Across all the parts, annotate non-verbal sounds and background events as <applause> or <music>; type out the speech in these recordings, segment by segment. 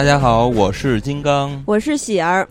大家好，我是金刚，我是喜儿。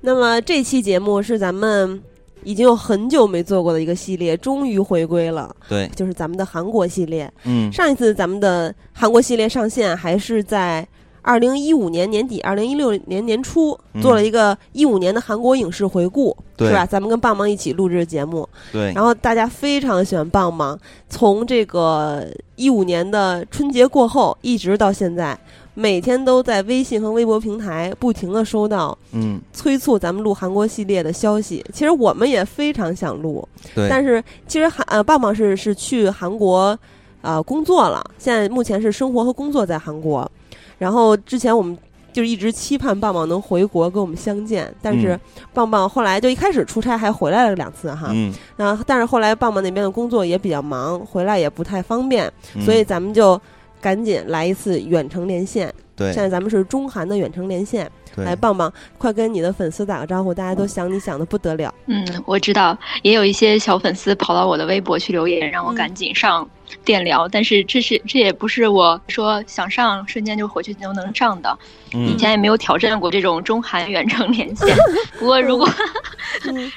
那么这期节目是咱们已经有很久没做过的一个系列，终于回归了。对，就是咱们的韩国系列。嗯，上一次咱们的韩国系列上线还是在二零一五年年底，二零一六年年初做了一个一五年的韩国影视回顾，是吧？咱们跟棒棒一起录制节目。对。然后大家非常喜欢棒棒，从这个一五年的春节过后一直到现在。每天都在微信和微博平台不停的收到，嗯，催促咱们录韩国系列的消息。其实我们也非常想录，对。但是其实韩呃棒棒是是去韩国啊工作了，现在目前是生活和工作在韩国。然后之前我们就一直期盼棒棒能回国跟我们相见，但是棒棒后来就一开始出差还回来了两次哈，嗯。那但是后来棒棒那边的工作也比较忙，回来也不太方便，所以咱们就。赶紧来一次远程连线。对，现在咱们是中韩的远程连线。来，棒棒，快跟你的粉丝打个招呼，大家都想你想的不得了。嗯，我知道，也有一些小粉丝跑到我的微博去留言，让我赶紧上电聊。但是这是这也不是我说想上瞬间就回去就能上的。以前也没有挑战过这种中韩远程连线。<laughs> 不过如果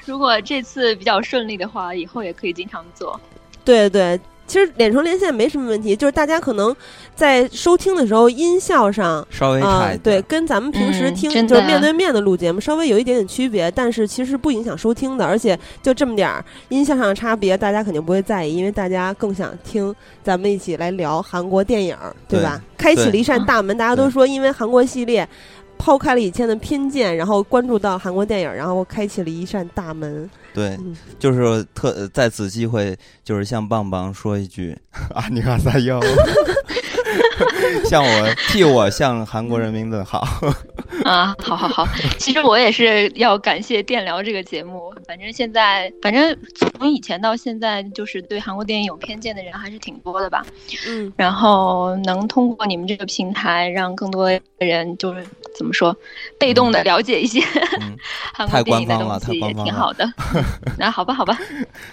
如果这次比较顺利的话，以后也可以经常做。对对。其实远程连线没什么问题，就是大家可能在收听的时候音效上稍微差一点，对，跟咱们平时听就是面对面的录节目稍微有一点点区别，但是其实不影响收听的，而且就这么点儿音效上的差别，大家肯定不会在意，因为大家更想听咱们一起来聊韩国电影，对吧？开启了一扇大门，大家都说因为韩国系列。抛开了以前的偏见，然后关注到韩国电影，然后开启了一扇大门。对，就是特在此机会，就是向棒棒说一句 <laughs> 啊，你卡撒哟。<laughs> <laughs> 向我替我向韩国人民问好 <laughs> 啊！好好好，其实我也是要感谢电聊这个节目。反正现在，反正从以前到现在，就是对韩国电影有偏见的人还是挺多的吧。嗯，然后能通过你们这个平台，让更多人就是怎么说，被动的了解一些 <laughs> 韩国电影的东西，也挺好的。那好吧，好吧，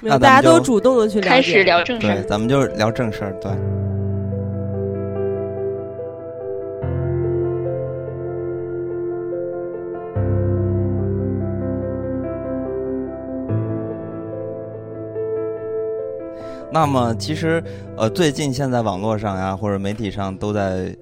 那大家都主动的去开始聊正事儿，咱们就聊正事儿，对。那么其实，呃，最近现在网络上呀，或者媒体上都在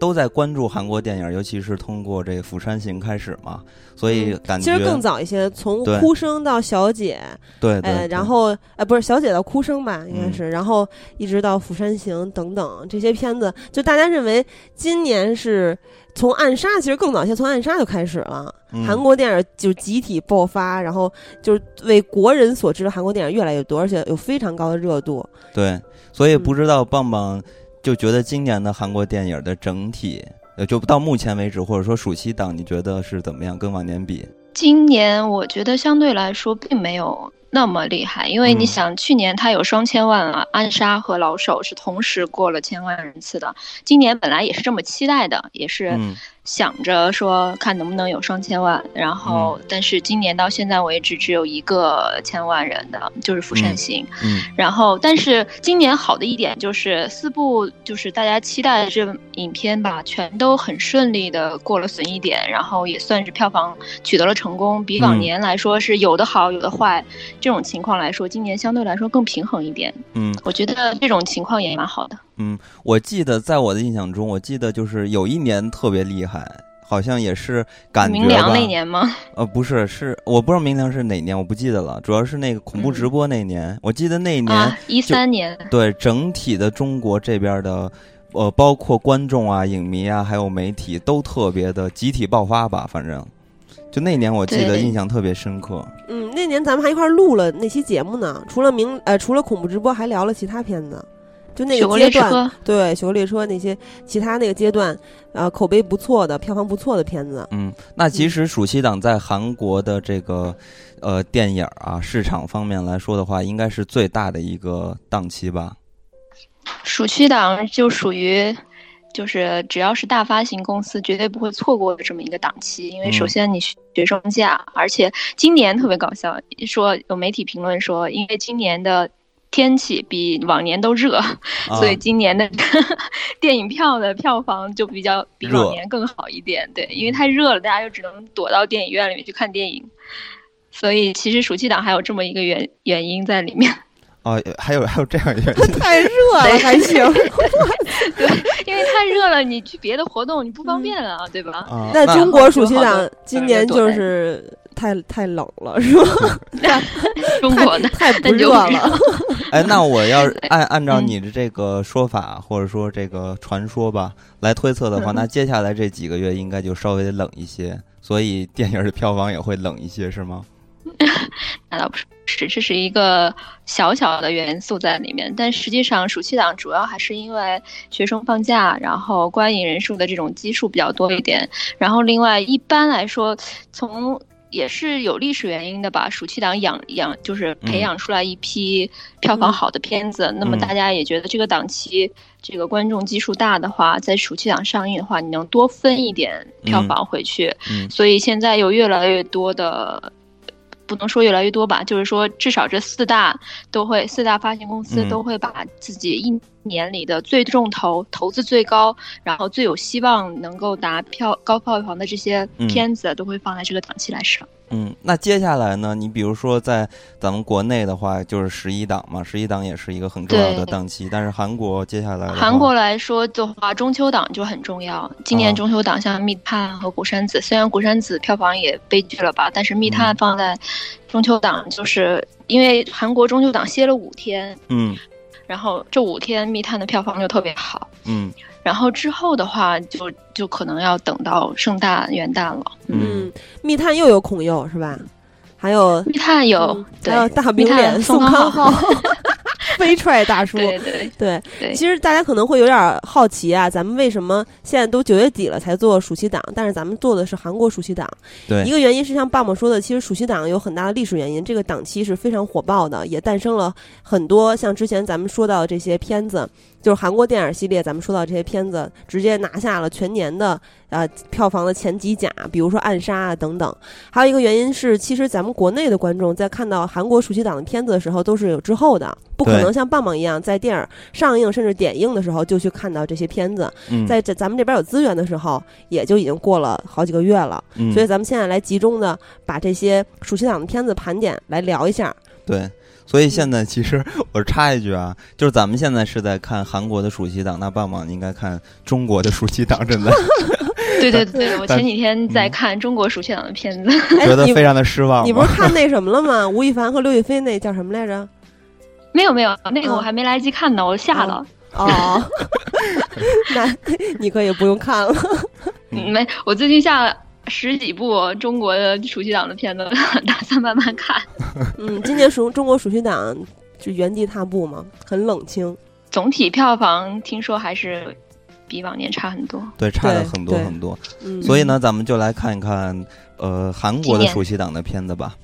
都在关注韩国电影，尤其是通过这个《釜山行》开始嘛，所以感觉其实更早一些，从哭声到小姐，对，呃，然后呃，不是小姐到哭声吧，应该是，然后一直到《釜山行》等等这些片子，就大家认为今年是。从暗杀其实更早些，从暗杀就开始了。韩国电影就集体爆发，然后就是为国人所知的韩国电影越来越多，而且有非常高的热度。对，所以不知道棒棒就觉得今年的韩国电影的整体，呃，就到目前为止，或者说暑期档，你觉得是怎么样？跟往年比？今年我觉得相对来说并没有。那么厉害，因为你想，去年它有双千万啊，暗杀和老手是同时过了千万人次的。今年本来也是这么期待的，也是。想着说看能不能有双千万，然后但是今年到现在为止只有一个千万人的，就是《釜山行》。嗯，然后但是今年好的一点就是四部就是大家期待的这影片吧，全都很顺利的过了损益点，然后也算是票房取得了成功。比往年来说是有的好有的坏，这种情况来说，今年相对来说更平衡一点。嗯，我觉得这种情况也蛮好的。嗯，我记得在我的印象中，我记得就是有一年特别厉害，好像也是感觉明良那年吗？呃，不是，是我不知道明良是哪年，我不记得了。主要是那个恐怖直播那年，我记得那一年一三年，对整体的中国这边的，呃，包括观众啊、影迷啊，还有媒体都特别的集体爆发吧。反正就那年，我记得印象特别深刻。嗯，那年咱们还一块录了那期节目呢，除了明呃，除了恐怖直播，还聊了其他片子。就那个阶段，对《雪国列车》那些其他那个阶段，呃，口碑不错的、票房不错的片子。嗯，那其实暑期档在韩国的这个呃电影啊市场方面来说的话，应该是最大的一个档期吧。暑期档就属于就是只要是大发行公司绝对不会错过的这么一个档期，因为首先你学生价，而且今年特别搞笑，说有媒体评论说，因为今年的。天气比往年都热，所以今年的 <laughs> 电影票的票房就比较比往年更好一点。对，因为太热了，大家就只能躲到电影院里面去看电影。所以其实暑期档还有这么一个原原因在里面。<laughs> 哦，还有还有这样一个，<laughs> 太热了还行。对，因为太热了，你去别的活动你不方便啊，对吧？那中国暑期档今年就是太太冷了，是吧？中国的太不热了。<laughs> 哎，那我要按按照你的这个说法，或者说这个传说吧，来推测的话，那接下来这几个月应该就稍微冷一些，所以电影的票房也会冷一些，是吗？<laughs> 那倒不是，这是一个小小的元素在里面。但实际上，暑期档主要还是因为学生放假，然后观影人数的这种基数比较多一点。然后，另外一般来说，从也是有历史原因的吧。暑期档养养就是培养出来一批票房好的片子，那么大家也觉得这个档期这个观众基数大的话，在暑期档上映的话，你能多分一点票房回去。所以现在有越来越多的。不能说越来越多吧，就是说至少这四大都会，四大发行公司都会把自己一年里的最重投、投资最高，然后最有希望能够达票高票房的这些片子，都会放在这个档期来上。嗯，那接下来呢？你比如说在咱们国内的话，就是十一档嘛，十一档也是一个很重要的档期。但是韩国接下来，韩国来说的话，中秋档就很重要。今年中秋档像《密探》和《古山子》，虽然《古山子》票房也悲剧了吧，但是《密探》放在中秋档，就是因为韩国中秋档歇了五天，嗯，然后这五天《密探》的票房就特别好，嗯。然后之后的话，就就可能要等到圣诞元旦了。嗯，密探又有孔佑是吧？还有密探有，还有大饼脸宋康昊。<laughs> 飞踹大叔，对对对，其实大家可能会有点好奇啊，咱们为什么现在都九月底了才做暑期档？但是咱们做的是韩国暑期档。对，一个原因是像爸爸说的，其实暑期档有很大的历史原因，这个档期是非常火爆的，也诞生了很多像之前咱们说到的这些片子，就是韩国电影系列，咱们说到这些片子，直接拿下了全年的呃票房的前几甲，比如说《暗杀》啊等等。还有一个原因是，其实咱们国内的观众在看到韩国暑期档的片子的时候，都是有滞后的。不可能像棒棒一样，在电影上映甚至点映的时候就去看到这些片子，在这咱们这边有资源的时候，也就已经过了好几个月了。所以咱们现在来集中的把这些暑期档的片子盘点来聊一下。对，所以现在其实我插一句啊，就是咱们现在是在看韩国的暑期档，那棒棒应该看中国的暑期档，真的。对 <laughs> 对对，我前几天在看中国暑期档的片子，<laughs> 觉得非常的失望。你不是看那什么了吗？<laughs> 吴亦凡和刘亦菲那叫什么来着？没有没有，那个我还没来得及看呢，我下了。哦，那你可以不用看了。没，我最近下了十几部中国的暑期档的片子，<laughs> 打算慢慢看。<laughs> 嗯，今年暑中国暑期档就原地踏步嘛，很冷清。总体票房听说还是比往年差很多。对，差了很多很多。所以呢，咱们就来看一看呃韩国的暑期档的片子吧。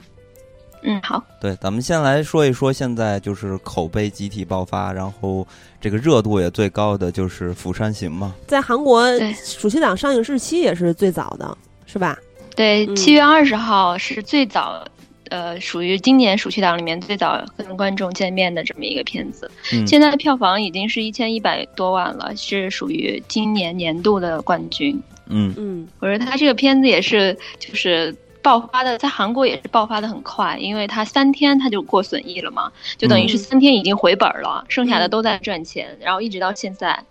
嗯，好。对，咱们先来说一说，现在就是口碑集体爆发，然后这个热度也最高的就是《釜山行》嘛。在韩国，暑期档上映日期也是最早的，是吧？对，七月二十号是最早，呃，属于今年暑期档里面最早跟观众见面的这么一个片子。嗯。现在的票房已经是一千一百多万了，是属于今年年度的冠军。嗯嗯。我说他这个片子也是，就是。爆发的在韩国也是爆发的很快，因为他三天他就过损益了嘛，就等于是三天已经回本了，剩下的都在赚钱，然后一直到现在，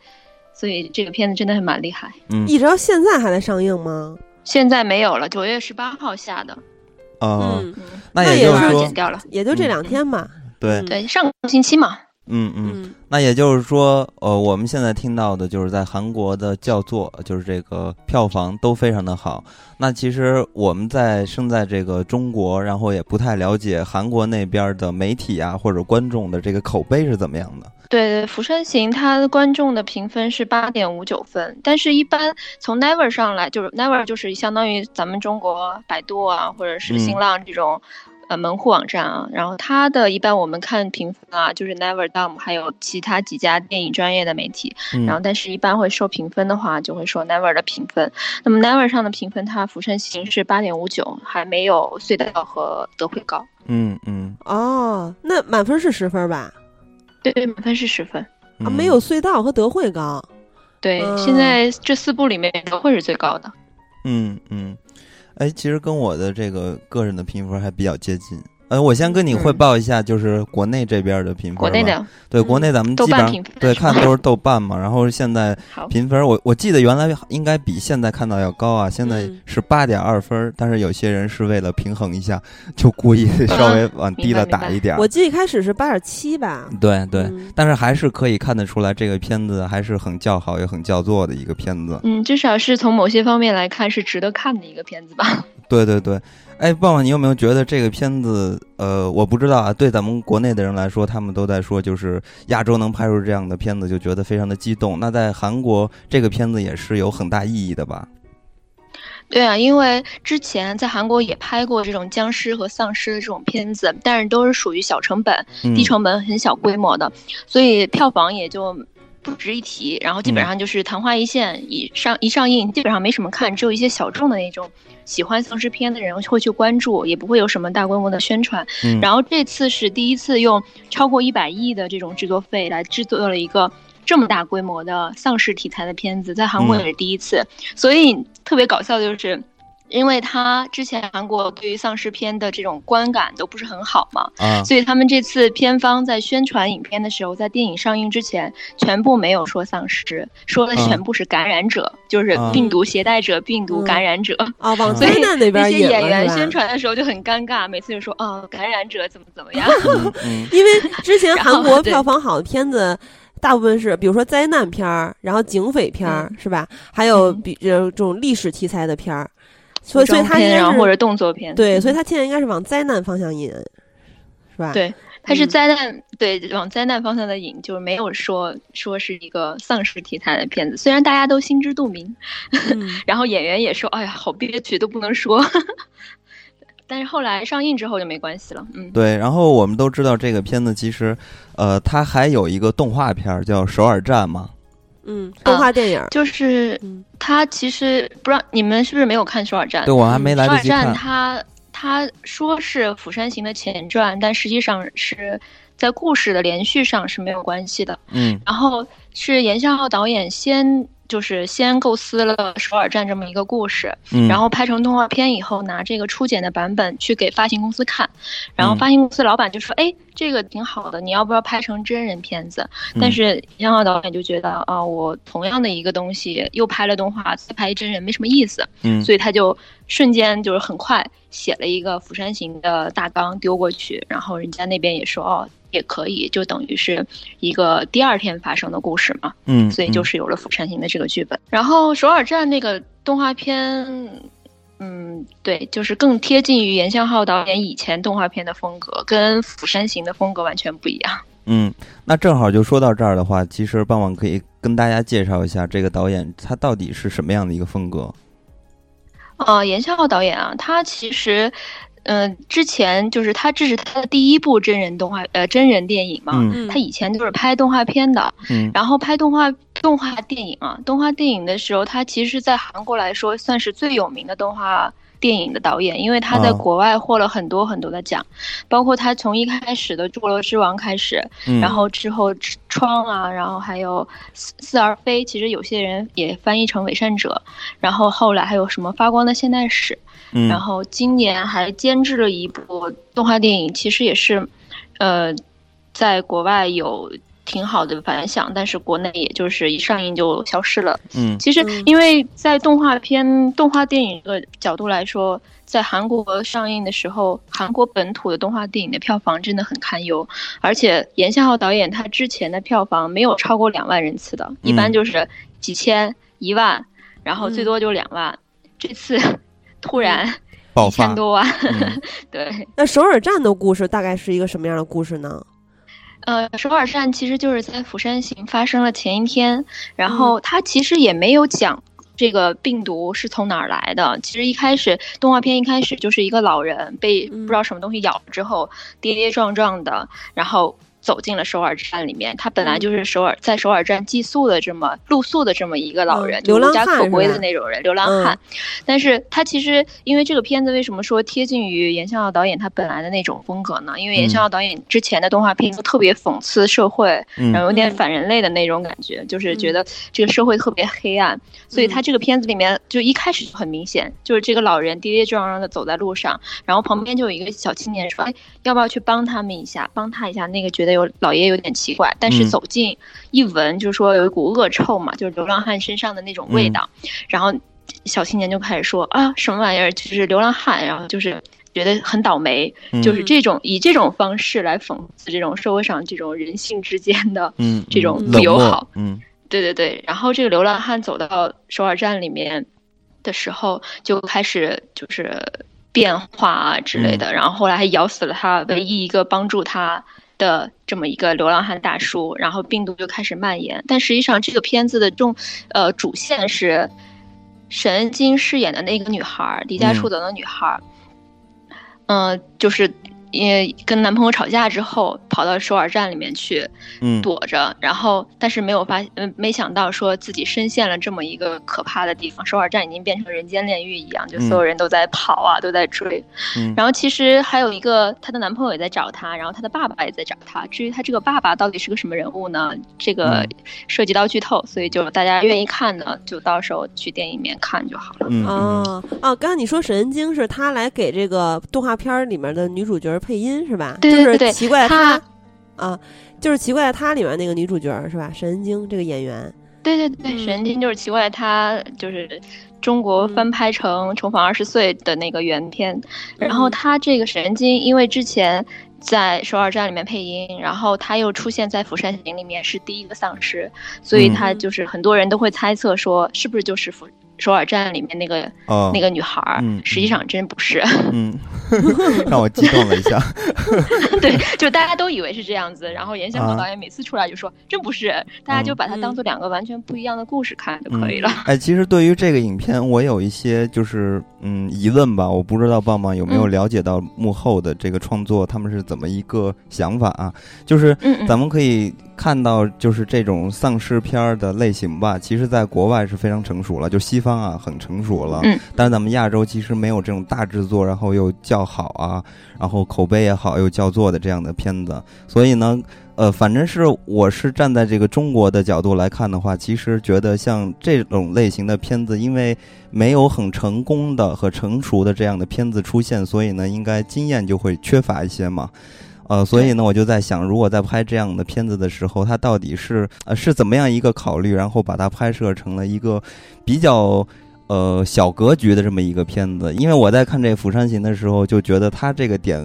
所以这个片子真的是蛮厉害。嗯，一直到现在还在上映吗？现在没有了，九月十八号下的。嗯，那也就是说，剪掉了，也就这两天吧。对对，上个星期嘛。嗯嗯，那也就是说，呃，我们现在听到的就是在韩国的叫座，就是这个票房都非常的好。那其实我们在生在这个中国，然后也不太了解韩国那边的媒体啊或者观众的这个口碑是怎么样的。对对，《釜山行》它观众的评分是八点五九分，但是一般从 Never 上来，就是 Never 就是相当于咱们中国百度啊或者是新浪这种。呃，门户网站啊，然后它的一般我们看评分啊，就是 Never Dumb，还有其他几家电影专业的媒体，然后但是一般会说评分的话，就会说 Never 的评分。那么 Never 上的评分，它《釜山行》是八点五九，还没有隧道和德惠高。嗯嗯。哦，那满分是十分吧？对，满分是十分啊，没有隧道和德惠高。对，现在这四部里面德惠是最高的。嗯嗯，哎，其实跟我的这个个人的评分还比较接近。呃，我先跟你汇报一下，就是国内这边的评分。国内的对，国内咱们基本上对看都是豆瓣嘛。然后现在评分，我我记得原来应该比现在看到要高啊，现在是八点二分。但是有些人是为了平衡一下，就故意 <laughs> 稍微往低了打一点。我记得一开始是八点七吧。对对，但是还是可以看得出来，这个片子还是很叫好也很叫座的一个片子。嗯，至少是从某些方面来看是值得看的一个片子吧。对对对。哎，棒棒，你有没有觉得这个片子？呃，我不知道啊。对咱们国内的人来说，他们都在说，就是亚洲能拍出这样的片子，就觉得非常的激动。那在韩国，这个片子也是有很大意义的吧？对啊，因为之前在韩国也拍过这种僵尸和丧尸的这种片子，但是都是属于小成本、低成本、很小规模的，所以票房也就。不值一提，然后基本上就是昙花一现，一上一上映，基本上没什么看，只有一些小众的那种喜欢丧尸片的人会去关注，也不会有什么大规模的宣传。然后这次是第一次用超过一百亿的这种制作费来制作了一个这么大规模的丧尸题材的片子，在韩国也是第一次，所以特别搞笑的就是。因为他之前韩国对于丧尸片的这种观感都不是很好嘛，啊，所以他们这次片方在宣传影片的时候，在电影上映之前，全部没有说丧尸，说的全部是感染者，就是病毒携带者、病毒感染者啊。往灾难那边些演员宣传的时候就很尴尬，每次就说哦，感染者怎么怎么 <laughs> 样。<laughs> 因为之前韩国票房好的片子，大部分是比如说灾难片儿，然后警匪片儿，是吧？还有比呃这种历史题材的片儿。所以，所以他应该是或者动作片，对，所以他现在应该是往灾难方向引，是吧？对，他是灾难，对，往灾难方向的引，就是没有说说是一个丧尸题材的片子。虽然大家都心知肚明，<laughs> 然后演员也说，哎呀，好憋屈，都不能说。<laughs> 但是后来上映之后就没关系了，嗯。对，然后我们都知道这个片子其实，呃，它还有一个动画片叫《首尔站》嘛。嗯，动画电影就是，他其实不知道你们是不是没有看《首尔站》？对我还没来得及看。首尔站，他他说是《釜山行》的前传，但实际上是在故事的连续上是没有关系的。嗯，然后是严孝浩导演先。就是先构思了首尔站这么一个故事，然后拍成动画片以后，拿这个初剪的版本去给发行公司看，然后发行公司老板就说：“哎，这个挺好的，你要不要拍成真人片子？”但是杨浩导演就觉得啊，我同样的一个东西又拍了动画，再拍真人没什么意思，嗯，所以他就瞬间就是很快写了一个《釜山行》的大纲丢过去，然后人家那边也说哦。也可以，就等于是一个第二天发生的故事嘛。嗯，所以就是有了《釜山行》的这个剧本。然后《首尔站》那个动画片，嗯，对，就是更贴近于严相浩导演以前动画片的风格，跟《釜山行》的风格完全不一样。嗯，那正好就说到这儿的话，其实傍晚可以跟大家介绍一下这个导演他到底是什么样的一个风格。啊，严相浩导演啊，他其实。嗯，之前就是他，这是他的第一部真人动画，呃，真人电影嘛。嗯。他以前就是拍动画片的。嗯。然后拍动画动画电影啊，动画电影的时候，他其实，在韩国来说算是最有名的动画电影的导演，因为他在国外获了很多很多的奖，包括他从一开始的《侏罗之王》开始，然后之后《窗》啊，然后还有《似似而非》，其实有些人也翻译成《伪善者》，然后后来还有什么《发光的现代史》。然后今年还监制了一部动画电影，其实也是，呃，在国外有挺好的反响，但是国内也就是一上映就消失了。嗯，其实因为在动画片、动画电影这个角度来说，在韩国上映的时候，韩国本土的动画电影的票房真的很堪忧，而且严孝浩导演他之前的票房没有超过两万人次的，一般就是几千、一万，然后最多就两万，这次。<laughs> 突然，一千多万，<laughs> 对。那首尔站的故事大概是一个什么样的故事呢？呃，首尔站其实就是在釜山行发生了前一天，然后他其实也没有讲这个病毒是从哪儿来的。其实一开始动画片一开始就是一个老人被不知道什么东西咬了之后跌跌撞撞的，然后走进了首尔站里面。他本来就是首尔在首尔站寄宿的这么露宿的这么一个老人，流浪汉，无家可归的那种人，流浪汉。但是他其实因为这个片子为什么说贴近于严相耀导演他本来的那种风格呢？因为严相耀导演之前的动画片都特别讽刺社会，然后有点反人类的那种感觉，就是觉得这个社会特别黑暗。所以他这个片子里面就一开始就很明显，就是这个老人跌跌撞撞的走在路上，然后旁边就有一个小青年说：“哎，要不要去帮他们一下，帮他一下？”那个觉得有老爷有点奇怪，但是走近一闻，就是说有一股恶臭嘛，就是流浪汉身上的那种味道。然后小青年就开始说：“啊，什么玩意儿？就是流浪汉。”然后就是觉得很倒霉，就是这种以这种方式来讽刺这种社会上这种人性之间的这种不友好。嗯，对对对。然后这个流浪汉走到首尔站里面的时候，就开始就是。变化啊之类的，然后后来还咬死了他唯一一个帮助他的这么一个流浪汉大叔，然后病毒就开始蔓延。但实际上，这个片子的重呃主线是沈恩京饰演的那个女孩，离家出走的女孩，嗯，就是。因跟男朋友吵架之后，跑到首尔站里面去，躲着，然后但是没有发，嗯，没想到说自己深陷了这么一个可怕的地方。首尔站已经变成人间炼狱一样，就所有人都在跑啊，都在追。然后其实还有一个她的男朋友也在找她，然后她的爸爸也在找她。至于她这个爸爸到底是个什么人物呢？这个涉及到剧透，所以就大家愿意看呢，就到时候去电影里面看就好了。哦哦，刚刚你说沈恩京是他来给这个动画片里面的女主角。配音是吧？对对对，奇怪他啊，就是奇怪他里面那个女主角是吧？沈恩京这个演员，对对对，沈恩京就是奇怪他就是中国翻拍成《重返二十岁》的那个原片，然后他这个沈恩京因为之前在首尔站里面配音，然后他又出现在《釜山行》里面是第一个丧尸，所以他就是很多人都会猜测说是不是就是釜。首尔站里面那个那个女孩儿，实际上真不是。嗯，<laughs> 让我激动了一下。<laughs> 对，就大家都以为是这样子，然后严小宝导演每次出来就说真不是，大家就把它当做两个完全不一样的故事看就可以了。哎，其实对于这个影片，我有一些就是嗯疑问吧，我不知道棒棒有没有了解到幕后的这个创作，他们是怎么一个想法啊？就是咱们可以。看到就是这种丧尸片儿的类型吧，其实在国外是非常成熟了，就西方啊很成熟了。嗯。但是咱们亚洲其实没有这种大制作，然后又叫好啊，然后口碑也好又叫座的这样的片子。所以呢，呃，反正是我是站在这个中国的角度来看的话，其实觉得像这种类型的片子，因为没有很成功的和成熟的这样的片子出现，所以呢，应该经验就会缺乏一些嘛。呃，所以呢，我就在想，如果在拍这样的片子的时候，它到底是呃是怎么样一个考虑，然后把它拍摄成了一个比较呃小格局的这么一个片子？因为我在看这《釜山行》的时候，就觉得它这个点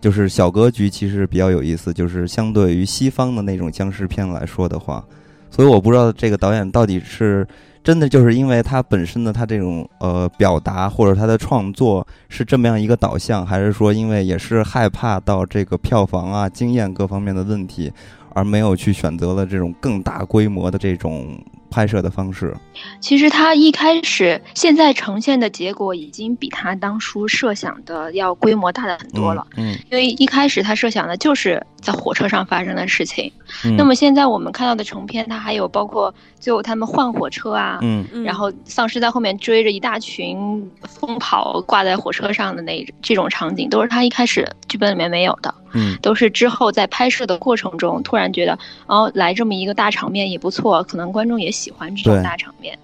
就是小格局，其实比较有意思，就是相对于西方的那种僵尸片来说的话，所以我不知道这个导演到底是。真的就是因为他本身的他这种呃表达或者他的创作是这么样一个导向，还是说因为也是害怕到这个票房啊、经验各方面的问题，而没有去选择了这种更大规模的这种。拍摄的方式，其实他一开始现在呈现的结果已经比他当初设想的要规模大的很多了。嗯，因为一开始他设想的就是在火车上发生的事情。嗯，那么现在我们看到的成片，它还有包括最后他们换火车啊，嗯，然后丧尸在后面追着一大群疯跑挂在火车上的那这种场景，都是他一开始剧本里面没有的。嗯，都是之后在拍摄的过程中突然觉得，哦，来这么一个大场面也不错，可能观众也喜欢这种大场面，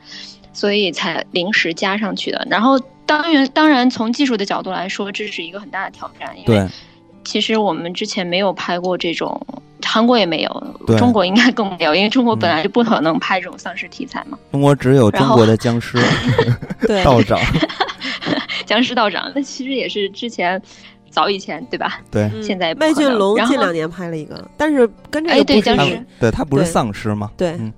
所以才临时加上去的。然后，当然，当然从技术的角度来说，这是一个很大的挑战，因为其实我们之前没有拍过这种，韩国也没有，中国应该更没有，因为中国本来就不可能拍这种丧尸题材嘛。中国只有中国的僵尸 <laughs> 道长，<laughs> 僵尸道长，那其实也是之前。早以前对吧？对，现在麦浚龙近两年拍了一个，但是跟这个对僵尸，对他不是丧尸吗？对，嗯，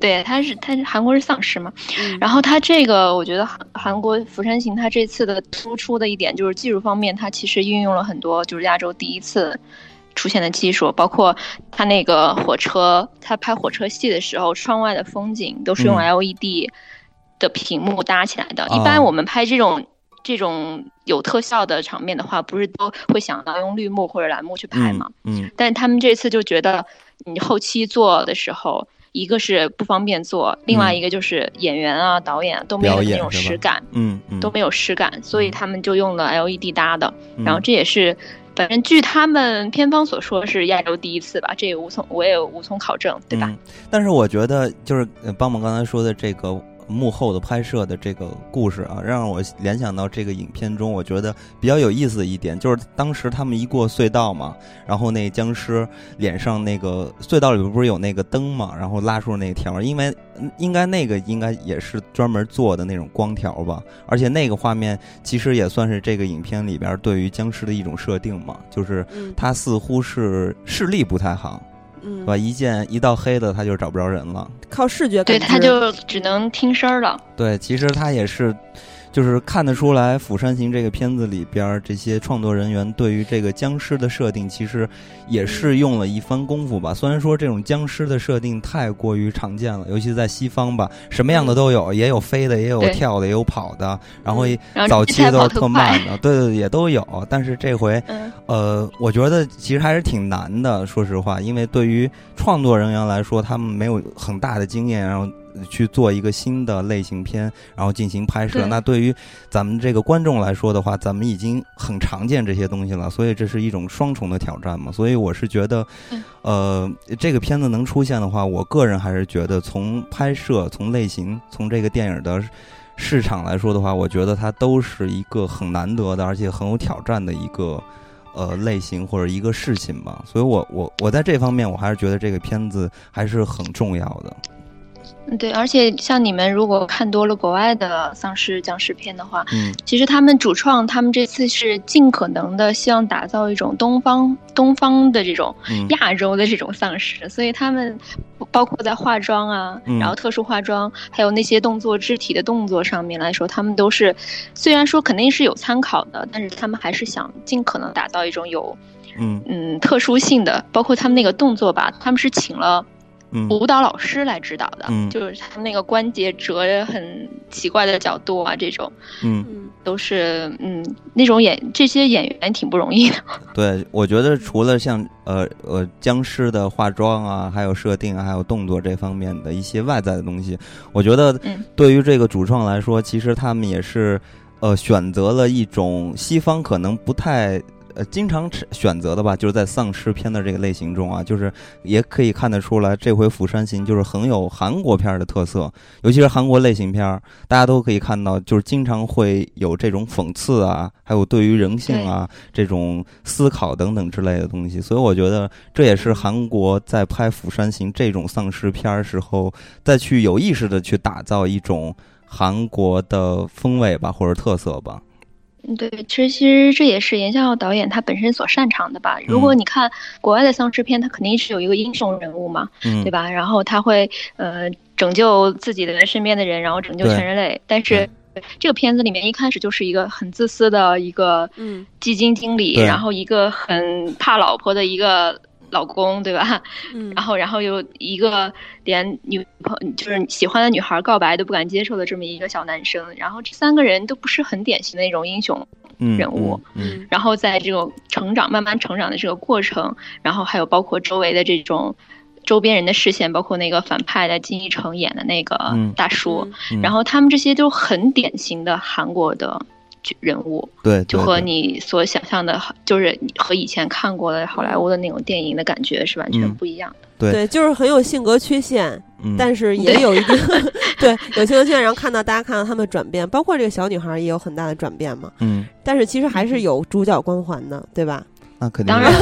对，他是他是韩国是丧尸嘛？然后他这个，我觉得韩韩国《釜山行》他这次的突出的一点就是技术方面，他其实运用了很多就是亚洲第一次出现的技术，包括他那个火车，他拍火车戏的时候，窗外的风景都是用 LED 的屏幕搭起来的。一般我们拍这种。这种有特效的场面的话，不是都会想到用绿幕或者蓝幕去拍吗？嗯，但他们这次就觉得你后期做的时候，一个是不方便做，另外一个就是演员啊、导演都没有那种实感，嗯，都没有实感，所以他们就用了 LED 搭的，然后这也是。反正据他们片方所说是亚洲第一次吧，这也无从我也无从考证，对吧？但是我觉得就是邦邦刚才说的这个。幕后的拍摄的这个故事啊，让我联想到这个影片中，我觉得比较有意思的一点，就是当时他们一过隧道嘛，然后那僵尸脸上那个隧道里边不是有那个灯嘛，然后拉出那条，因为应该那个应该也是专门做的那种光条吧，而且那个画面其实也算是这个影片里边对于僵尸的一种设定嘛，就是他似乎是视力不太好。嗯，吧？一见一到黑的，他就找不着人了。靠视觉，对，他就只能听声了。对，其实他也是。就是看得出来，《釜山行》这个片子里边这些创作人员对于这个僵尸的设定，其实也是用了一番功夫吧。虽然说这种僵尸的设定太过于常见了，尤其在西方吧，什么样的都有，也有飞的，也有跳的，也有跑的，然后早期都是特慢的，对对，也都有。但是这回，呃，我觉得其实还是挺难的，说实话，因为对于创作人员来说，他们没有很大的经验，然后。去做一个新的类型片，然后进行拍摄。那对于咱们这个观众来说的话，咱们已经很常见这些东西了，所以这是一种双重的挑战嘛。所以我是觉得，呃，这个片子能出现的话，我个人还是觉得从拍摄、从类型、从这个电影的市场来说的话，我觉得它都是一个很难得的，而且很有挑战的一个呃类型或者一个事情吧。所以我我我在这方面，我还是觉得这个片子还是很重要的。对，而且像你们如果看多了国外的丧尸僵尸片的话，嗯，其实他们主创他们这次是尽可能的希望打造一种东方东方的这种亚洲的这种丧尸，所以他们包括在化妆啊，然后特殊化妆，还有那些动作肢体的动作上面来说，他们都是虽然说肯定是有参考的，但是他们还是想尽可能打造一种有嗯。嗯特殊性的，包括他们那个动作吧，他们是请了。舞蹈老师来指导的，就是他那个关节折很奇怪的角度啊，这种，嗯，都是嗯那种演这些演员挺不容易的。<laughs> 对，我觉得除了像呃呃僵尸的化妆啊，还有设定，还有动作这方面的一些外在的东西，我觉得对于这个主创来说，其实他们也是呃选择了一种西方可能不太。呃，经常选择的吧，就是在丧尸片的这个类型中啊，就是也可以看得出来，这回《釜山行》就是很有韩国片的特色，尤其是韩国类型片，大家都可以看到，就是经常会有这种讽刺啊，还有对于人性啊这种思考等等之类的东西。所以我觉得这也是韩国在拍《釜山行》这种丧尸片时候，再去有意识的去打造一种韩国的风味吧，或者特色吧。嗯，对，其实其实这也是严孝导演他本身所擅长的吧。如果你看国外的丧尸片，他肯定是有一个英雄人物嘛，对吧？然后他会呃拯救自己的身边的人，然后拯救全人类。但是这个片子里面一开始就是一个很自私的一个基金经理，然后一个很怕老婆的一个。老公对吧？嗯，然后然后又一个连女朋就是喜欢的女孩告白都不敢接受的这么一个小男生，然后这三个人都不是很典型的那种英雄人物，嗯，然后在这种成长慢慢成长的这个过程，然后还有包括周围的这种周边人的视线，包括那个反派的金一成演的那个大叔，然后他们这些都很典型的韩国的。人物对，就和你所想象的，就是和以前看过的好莱坞的那种电影的感觉是完全不一样的。对，就是很有性格缺陷，但是也有一定 <laughs> 对有性格缺陷，然后看到大家看到他们转变，包括这个小女孩也有很大的转变嘛。嗯，但是其实还是有主角光环的，对吧？那肯定，当然，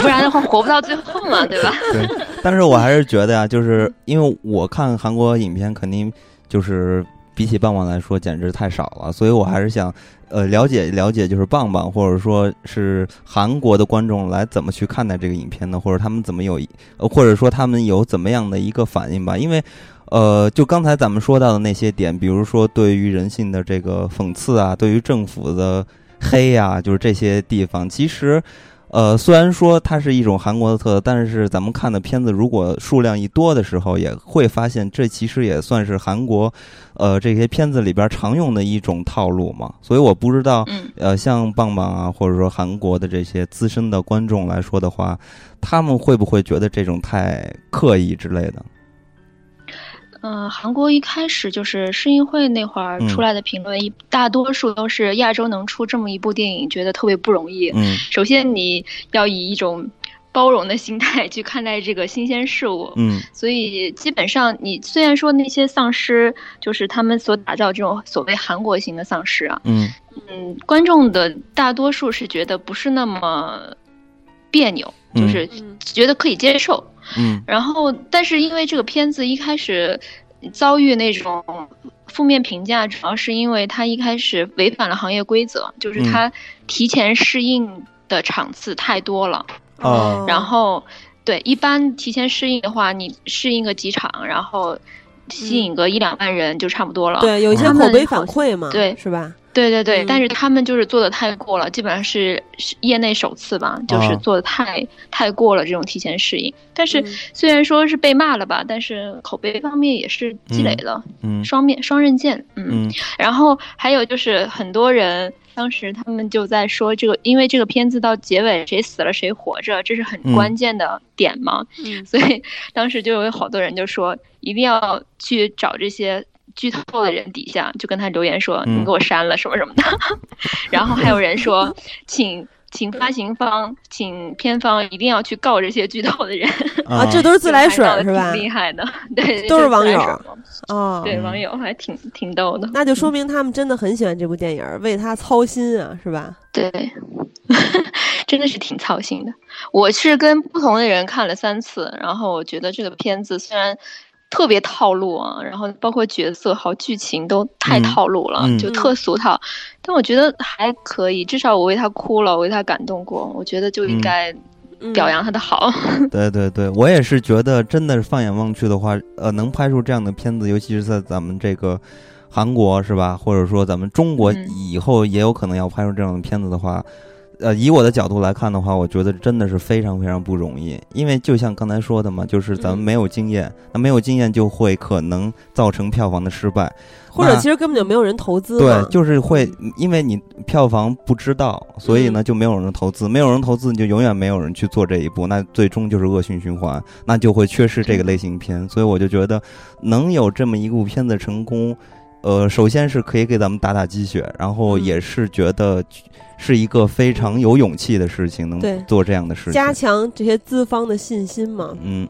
不然的话活不到最后嘛，对吧？对，但是我还是觉得呀，就是因为我看韩国影片，肯定就是比起棒棒来说，简直太少了，所以我还是想。呃，了解了解，就是棒棒，或者说是韩国的观众来怎么去看待这个影片呢？或者他们怎么有，或者说他们有怎么样的一个反应吧？因为，呃，就刚才咱们说到的那些点，比如说对于人性的这个讽刺啊，对于政府的黑呀，就是这些地方，其实，呃，虽然说它是一种韩国的特色，但是咱们看的片子如果数量一多的时候，也会发现这其实也算是韩国，呃，这些片子里边常用的一种套路嘛。所以我不知道，呃，像棒棒啊，或者说韩国的这些资深的观众来说的话，他们会不会觉得这种太刻意之类的？嗯，韩国一开始就是世运会那会儿出来的评论，一大多数都是亚洲能出这么一部电影，觉得特别不容易。嗯，首先你要以一种包容的心态去看待这个新鲜事物。嗯，所以基本上你虽然说那些丧尸就是他们所打造这种所谓韩国型的丧尸啊，嗯嗯，观众的大多数是觉得不是那么别扭，就是觉得可以接受。嗯，然后，但是因为这个片子一开始遭遇那种负面评价，主要是因为它一开始违反了行业规则，就是它提前适应的场次太多了。哦。然后，对，一般提前适应的话，你适应个几场，然后吸引个一两万人就差不多了。对，有一些口碑反馈嘛，对，是吧？对对对，但是他们就是做的太过了，基本上是业内首次吧，就是做的太太过了这种提前适应。但是虽然说是被骂了吧，但是口碑方面也是积累了，嗯，双面双刃剑，嗯。然后还有就是很多人当时他们就在说这个，因为这个片子到结尾谁死了谁活着，这是很关键的点嘛，嗯，<laughs> 所以当时就有好多人就说一定要去找这些。剧透的人底下就跟他留言说：“你给我删了什么什么的。<laughs> ”然后还有人说：<laughs> “请请发行方，请片方一定要去告这些剧透的人。”啊，这都是自来水是吧？厉害的，<laughs> 对，都是网友哦，对，网友还挺挺逗的。那就说明他们真的很喜欢这部电影，为他操心啊，是吧？对，真的是挺操心的。我是跟不同的人看了三次，然后我觉得这个片子虽然。特别套路啊，然后包括角色好剧情都太套路了，就特俗套。但我觉得还可以，至少我为他哭了，为他感动过。我觉得就应该表扬他的好。<laughs> 对对对，我也是觉得，真的是放眼望去的话，呃，能拍出这样的片子，尤其是在咱们这个韩国，是吧？或者说咱们中国以后也有可能要拍出这样的片子的话。呃，以我的角度来看的话，我觉得真的是非常非常不容易，因为就像刚才说的嘛，就是咱们没有经验，那没有经验就会可能造成票房的失败，或者其实根本就没有人投资。对，就是会因为你票房不知道，所以呢就没有人投资，没有人投资，你就永远没有人去做这一步，那最终就是恶性循环，那就会缺失这个类型片。所以我就觉得能有这么一部片子成功，呃，首先是可以给咱们打打鸡血，然后也是觉得。是一个非常有勇气的事情，能做这样的事情，加强这些资方的信心嘛？嗯。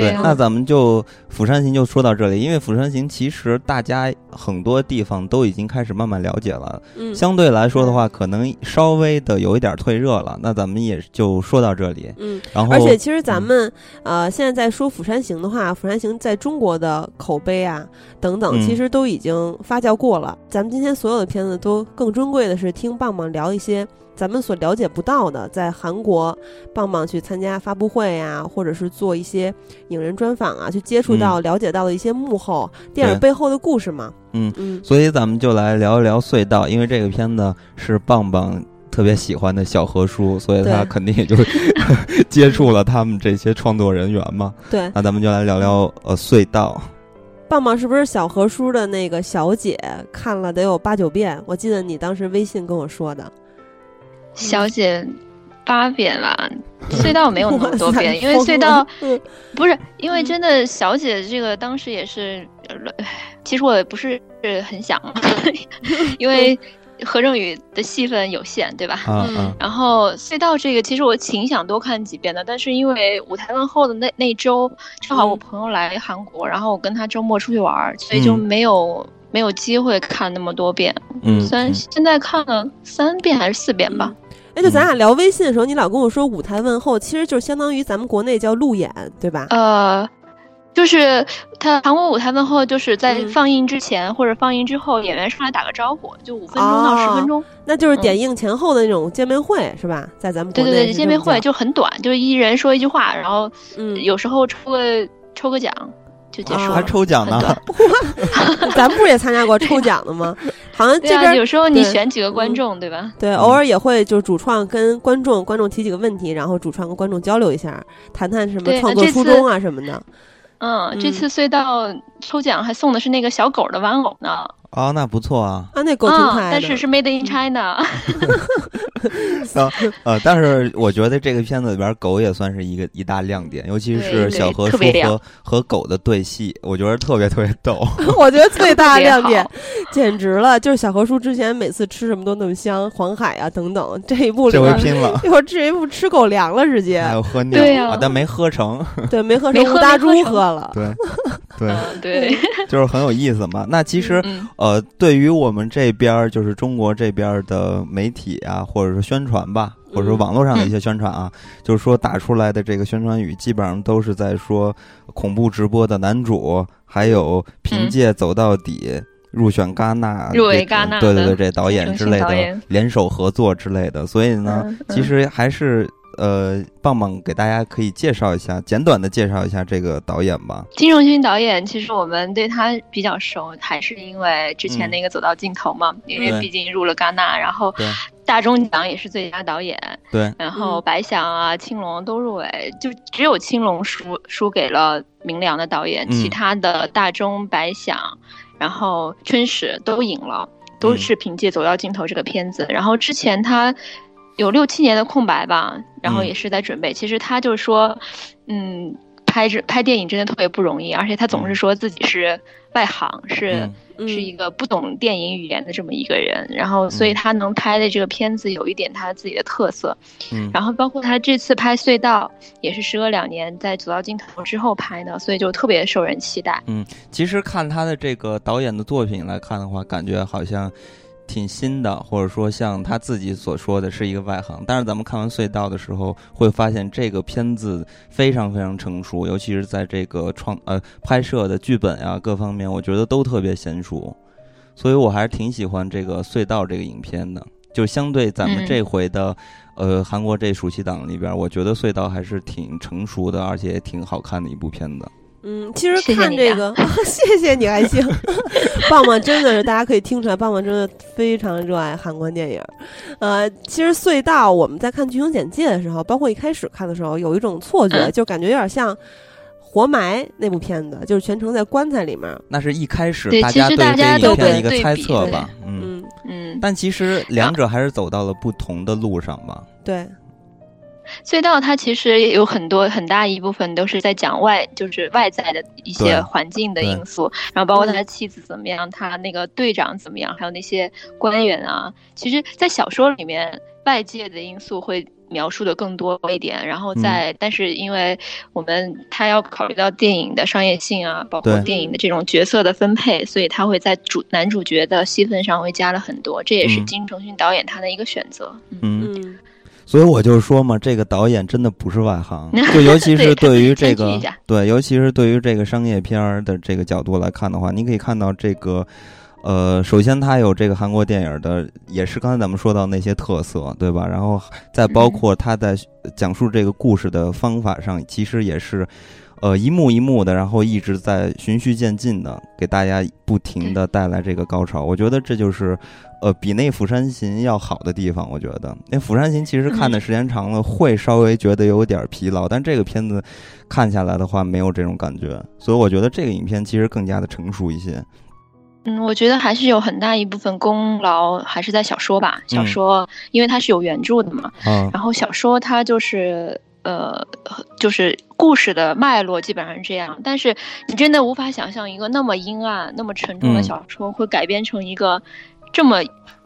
对，那咱们就《釜山行》就说到这里，因为《釜山行》其实大家很多地方都已经开始慢慢了解了，嗯，相对来说的话，可能稍微的有一点退热了。那咱们也就说到这里，嗯，然后而且其实咱们呃现在在说《釜山行》的话，《釜山行》在中国的口碑啊等等，其实都已经发酵过了。咱们今天所有的片子都更珍贵的是听棒棒聊一些。咱们所了解不到的，在韩国，棒棒去参加发布会呀，或者是做一些影人专访啊，去接触到、了解到的一些幕后电影背后的故事嘛。嗯嗯，所以咱们就来聊一聊《隧道》，因为这个片子是棒棒特别喜欢的小何叔，所以他肯定也就 <laughs> 接触了他们这些创作人员嘛。对，那咱们就来聊聊呃《隧道》。棒棒是不是小何叔的那个小姐看了得有八九遍？我记得你当时微信跟我说的。小姐，八遍吧，隧道没有那么 <laughs> 多遍，因为隧道不是因为真的小姐这个当时也是，其实我也不是很想，<laughs> 因为何正宇的戏份有限，对吧？<laughs> 嗯。然后隧道这个其实我挺想多看几遍的，但是因为舞台问候的那那周正好我朋友来韩国，然后我跟他周末出去玩，所以就没有没有机会看那么多遍。嗯。虽然现在看了三遍还是四遍吧。哎，就咱俩聊微信的时候，你老跟我说舞台问候，其实就相当于咱们国内叫路演，对吧？呃，就是他韩国舞台问候，就是在放映之前或者放映之后，演员上来打个招呼，就五分钟到十分钟，那就是点映前后的那种见面会，是吧？在咱们对对对，见面会就很短，就是一人说一句话，然后嗯，有时候抽个抽个奖。就结束了。还抽奖呢？<laughs> <laughs> 咱不是也参加过抽奖的吗？好像这边有时候你选几个观众，对吧？对，偶尔也会就主创跟观众，观众提几个问题，然后主创跟观众交流一下，谈谈什么创作初衷啊什么的。嗯，这次隧道抽奖还送的是那个小狗的玩偶呢。哦，那不错啊！啊，那狗挺可爱的，但是是 Made in China。<laughs> 啊呃，但是我觉得这个片子里边狗也算是一个一大亮点，尤其是小何叔和和狗的对戏，我觉得特别特别逗。<laughs> 我觉得最大的亮点简直了，就是小何叔之前每次吃什么都那么香，黄海啊等等，这一部这回拼了，一会儿这一部吃狗粮了直接，还有喝尿，但没喝成，对，没喝成，吴大猪喝了，<laughs> 对。对对，<laughs> 就是很有意思嘛。那其实，呃，对于我们这边就是中国这边的媒体啊，或者是宣传吧，或者说网络上的一些宣传啊，就是说打出来的这个宣传语，基本上都是在说恐怖直播的男主，还有凭借走到底入选戛纳，入围戛纳，对对对，这导演之类的联手合作之类的。所以呢，其实还是。呃，棒棒给大家可以介绍一下，简短的介绍一下这个导演吧。金荣勋导演，其实我们对他比较熟，还是因为之前那个《走到尽头》嘛，因为毕竟入了戛纳，然后大钟奖也是最佳导演，对，然后白想啊、青龙都入围，就只有青龙输输给了明良的导演，其他的大钟、白想，然后春史都赢了，都是凭借《走到尽头》这个片子。然后之前他。有六七年的空白吧，然后也是在准备。其实他就是说，嗯，拍这拍电影真的特别不容易，而且他总是说自己是外行，是是一个不懂电影语言的这么一个人。然后，所以他能拍的这个片子有一点他自己的特色。嗯，然后包括他这次拍《隧道》，也是时隔两年在走到尽头之后拍的，所以就特别受人期待。嗯，其实看他的这个导演的作品来看的话，感觉好像。挺新的，或者说像他自己所说的是一个外行，但是咱们看完隧道的时候，会发现这个片子非常非常成熟，尤其是在这个创呃拍摄的剧本啊各方面，我觉得都特别娴熟，所以我还是挺喜欢这个隧道这个影片的。就相对咱们这回的呃韩国这暑期档里边，我觉得隧道还是挺成熟的，而且也挺好看的一部片子。嗯，其实看这个，<laughs> 谢谢你还行，<laughs> 棒棒真的是大家可以听出来，棒棒真的非常热爱韩国电影。呃，其实隧道我们在看剧情简介的时候，包括一开始看的时候，有一种错觉，就感觉有点像《活埋》那部片子，就是全程在棺材里面。那是一开始大家对这影片的一个猜测吧？嗯嗯。但其实两者还是走到了不同的路上吧？对。隧道它其实有很多很大一部分都是在讲外，就是外在的一些环境的因素，然后包括他的妻子怎么样，他那个队长怎么样，还有那些官员啊。其实，在小说里面，外界的因素会描述的更多一点。然后在，但是因为我们他要考虑到电影的商业性啊，包括电影的这种角色的分配，所以他会在主男主角的戏份上会加了很多。这也是金承勋导演他的一个选择。嗯。所以我就说嘛，这个导演真的不是外行，<laughs> 就尤其是对于这个，对，尤其是对于这个商业片儿的这个角度来看的话，你可以看到这个，呃，首先它有这个韩国电影的，也是刚才咱们说到那些特色，对吧？然后再包括他在讲述这个故事的方法上，其实也是。呃，一幕一幕的，然后一直在循序渐进的给大家不停的带来这个高潮。我觉得这就是，呃，比那《釜山行》要好的地方。我觉得那《釜山行》其实看的时间长了会稍微觉得有点疲劳，但这个片子看下来的话没有这种感觉。所以我觉得这个影片其实更加的成熟一些。嗯，我觉得还是有很大一部分功劳还是在小说吧。小说因为它是有原著的嘛，嗯然后小说它就是。呃，就是故事的脉络基本上是这样，但是你真的无法想象一个那么阴暗、那么沉重的小说会改编成一个这么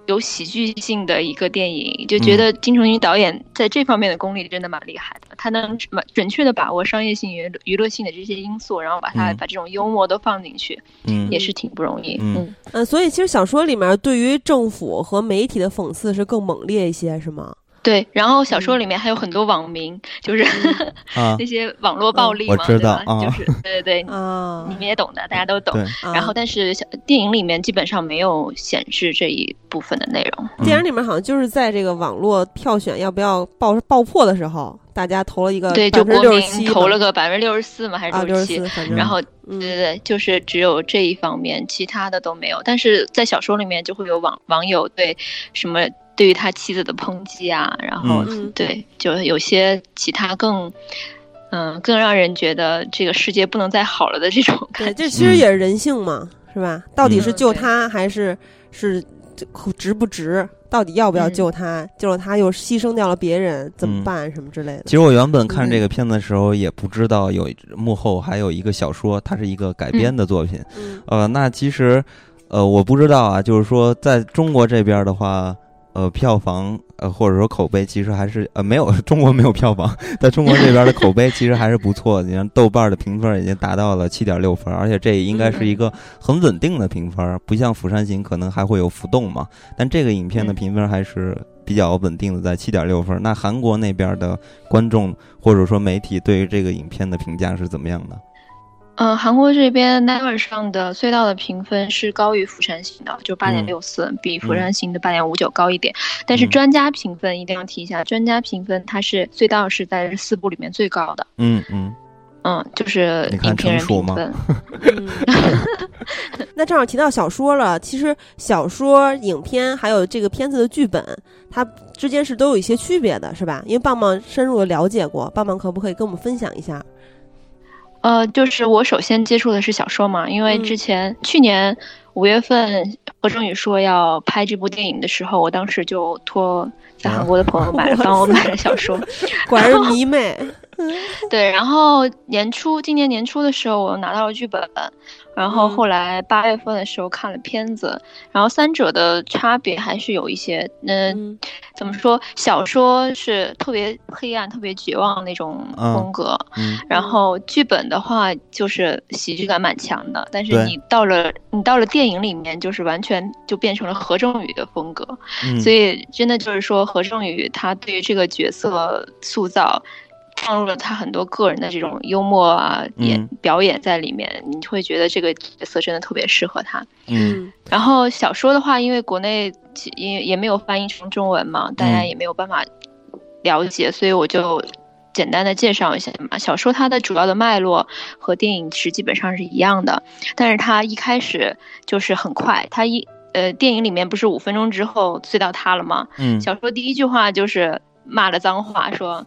有喜剧性的一个电影，就觉得金城勋导演在这方面的功力真的蛮厉害的，他能准确的把握商业性、娱娱乐性的这些因素，然后把它把这种幽默都放进去，嗯，也是挺不容易，嗯。嗯，所以其实小说里面对于政府和媒体的讽刺是更猛烈一些，是吗？对，然后小说里面还有很多网民，就是 <laughs> 那些网络暴力嘛，对吧？就是对对对，<laughs> 你们也懂的，大家都懂。然后，但是小电影里面基本上没有显示这一部分的内容。电影里面好像就是在这个网络票选要不要爆爆破的时候。大家投了一个对，就国民投了个百分之六十四嘛，还是六十七？然后对对对，就是只有这一方面，其他的都没有。但是在小说里面就会有网网友对什么对于他妻子的抨击啊，然后对，就有些其他更嗯更让人觉得这个世界不能再好了的这种。对，这其实也是人性嘛，是吧？到底是救他还是是值不值？到底要不要救他？救了他又牺牲掉了别人，怎么办？什么之类的？其实我原本看这个片子的时候，也不知道有幕后还有一个小说，它是一个改编的作品。呃，那其实，呃，我不知道啊，就是说在中国这边的话。呃，票房呃，或者说口碑，其实还是呃没有 <laughs> 中国没有票房，在中国这边的口碑其实还是不错的。你看豆瓣的评分已经达到了七点六分，而且这应该是一个很稳定的评分，不像《釜山行》可能还会有浮动嘛。但这个影片的评分还是比较稳定的，在七点六分。那韩国那边的观众或者说媒体对于这个影片的评价是怎么样的？嗯，韩国这边 Never 上的隧道的评分是高于釜山行的，就八点六四，比釜山行的八点五九高一点。但是专家评分一定要提一下，专家评分它是隧道是在四部里面最高的。嗯嗯嗯，就是影片人评分。<laughs> <laughs> 那正好提到小说了，其实小说、影片还有这个片子的剧本，它之间是都有一些区别的，是吧？因为棒棒深入的了解过，棒棒可不可以跟我们分享一下？呃，就是我首先接触的是小说嘛，因为之前去年五月份何正宇说要拍这部电影的时候，我当时就托在韩国的朋友 <laughs> 买了，帮我买了小说，<laughs> 果然迷妹。<laughs> 对，然后年初今年年初的时候，我拿到了剧本。然后后来八月份的时候看了片子，然后三者的差别还是有一些。嗯，怎么说？小说是特别黑暗、特别绝望那种风格，然后剧本的话就是喜剧感蛮强的。但是你到了你到了电影里面，就是完全就变成了何正宇的风格。所以真的就是说，何正宇他对于这个角色塑造。放入了他很多个人的这种幽默啊演表演在里面，你会觉得这个角色真的特别适合他。嗯，然后小说的话，因为国内也也没有翻译成中文嘛，大家也没有办法了解，所以我就简单的介绍一下嘛。小说它的主要的脉络和电影是基本上是一样的，但是它一开始就是很快，它一呃电影里面不是五分钟之后隧道塌了吗？嗯，小说第一句话就是骂了脏话，说。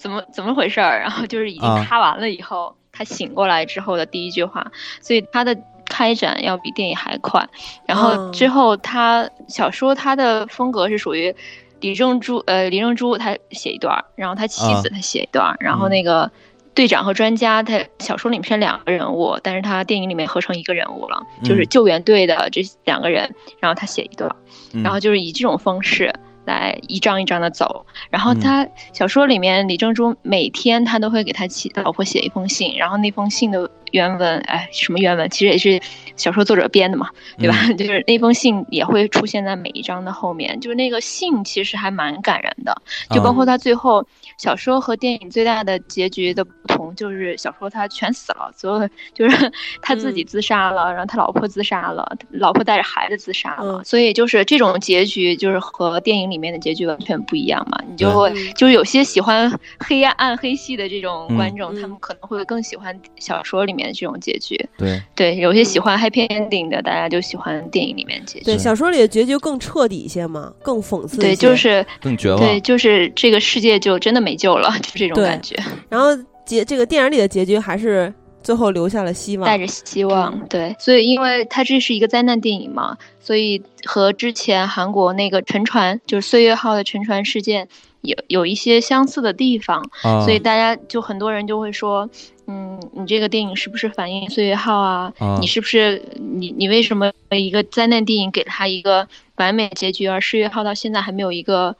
怎么怎么回事儿？<laughs> 然后就是已经塌完了以后，他醒过来之后的第一句话，所以他的开展要比电影还快。然后之后他小说他的风格是属于李正珠，呃，李正珠他写一段，然后他妻子他写一段，然后那个队长和专家他小说里面是两个人物，但是他电影里面合成一个人物了，就是救援队的这两个人，然后他写一段，然后就是以这种方式。来一张一张的走，然后他小说里面李正珠每天他都会给他妻老婆写一封信，然后那封信的原文，哎，什么原文？其实也是小说作者编的嘛，对吧？<laughs> 就是那封信也会出现在每一章的后面，就是那个信其实还蛮感人的，就包括他最后小说和电影最大的结局的不同，就是小说他全死了，所有的就是 <laughs> 他自己自杀了，然后他老婆自杀了，老婆带着孩子自杀了，所以就是这种结局就是和电影。里面的结局完全不一样嘛，你就会就是有些喜欢 <laughs> 黑暗暗黑系的这种观众，他们可能会更喜欢小说里面的这种结局。对对，有些喜欢 happy ending 的，大家就喜欢电影里面结局。对，小说里的结局更彻底一些嘛，更讽刺。对，就是更绝望。对，就是这个世界就真的没救了，<laughs> 就这种感觉。然后结这个电影里的结局还是。最后留下了希望，带着希望，对，所以因为它这是一个灾难电影嘛，所以和之前韩国那个沉船，就是岁月号的沉船事件，有有一些相似的地方，所以大家就很多人就会说，嗯，你这个电影是不是反映岁月号啊？你是不是你你为什么一个灾难电影给他一个完美结局，而岁月号到现在还没有一个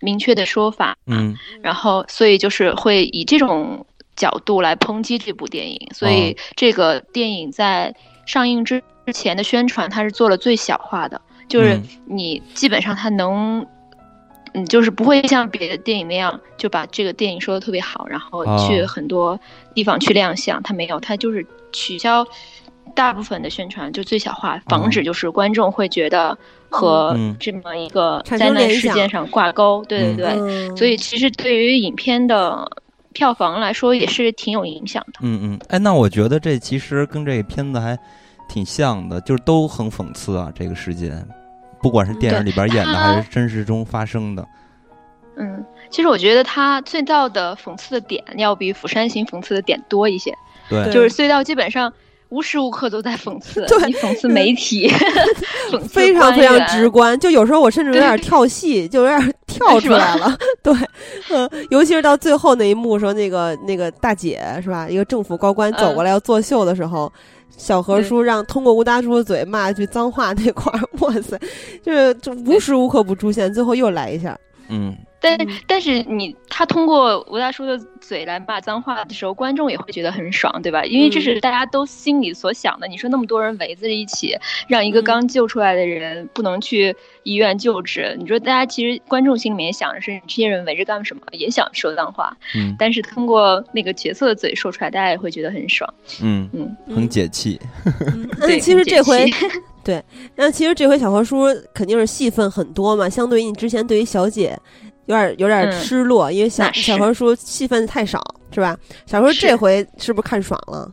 明确的说法？嗯，然后所以就是会以这种。角度来抨击这部电影，所以这个电影在上映之之前的宣传，它是做了最小化的，就是你基本上它能，嗯，就是不会像别的电影那样就把这个电影说的特别好，然后去很多地方去亮相，它没有，它就是取消大部分的宣传就最小化，防止就是观众会觉得和这么一个灾难事件上挂钩。对对对，所以其实对于影片的票房来说也是挺有影响的。嗯嗯，哎，那我觉得这其实跟这个片子还挺像的，就是都很讽刺啊，这个事件，不管是电影里边演的还是真实中发生的。嗯，其实我觉得他隧道的讽刺的点要比《釜山行》讽刺的点多一些。对，就是隧道基本上无时无刻都在讽刺，对，讽刺媒体，<laughs> 讽刺非常非常直观。就有时候我甚至有点跳戏，就有点跳出来了。<laughs> 对，嗯，尤其是到最后那一幕，说那个那个大姐是吧，一个政府高官走过来要作秀的时候，小何叔让通过吴大叔的嘴骂一句脏话那块儿，<laughs> 哇塞，就是就无时无刻不出现，最后又来一下，嗯。但但是你他通过吴大叔的嘴来骂脏话的时候，观众也会觉得很爽，对吧？因为这是大家都心里所想的。你说那么多人围在一起，让一个刚救出来的人不能去医院救治，你说大家其实观众心里面想的是这些人围着干什么？也想说脏话。嗯。但是通过那个角色的嘴说出来，大家也会觉得很爽。嗯嗯，很解气。那其实这回，对，那其实这回小何叔肯定是戏份很多嘛，相对于你之前对于小姐。有点有点失落，因为小小何叔戏份太少，是吧？小何这回是不是看爽了？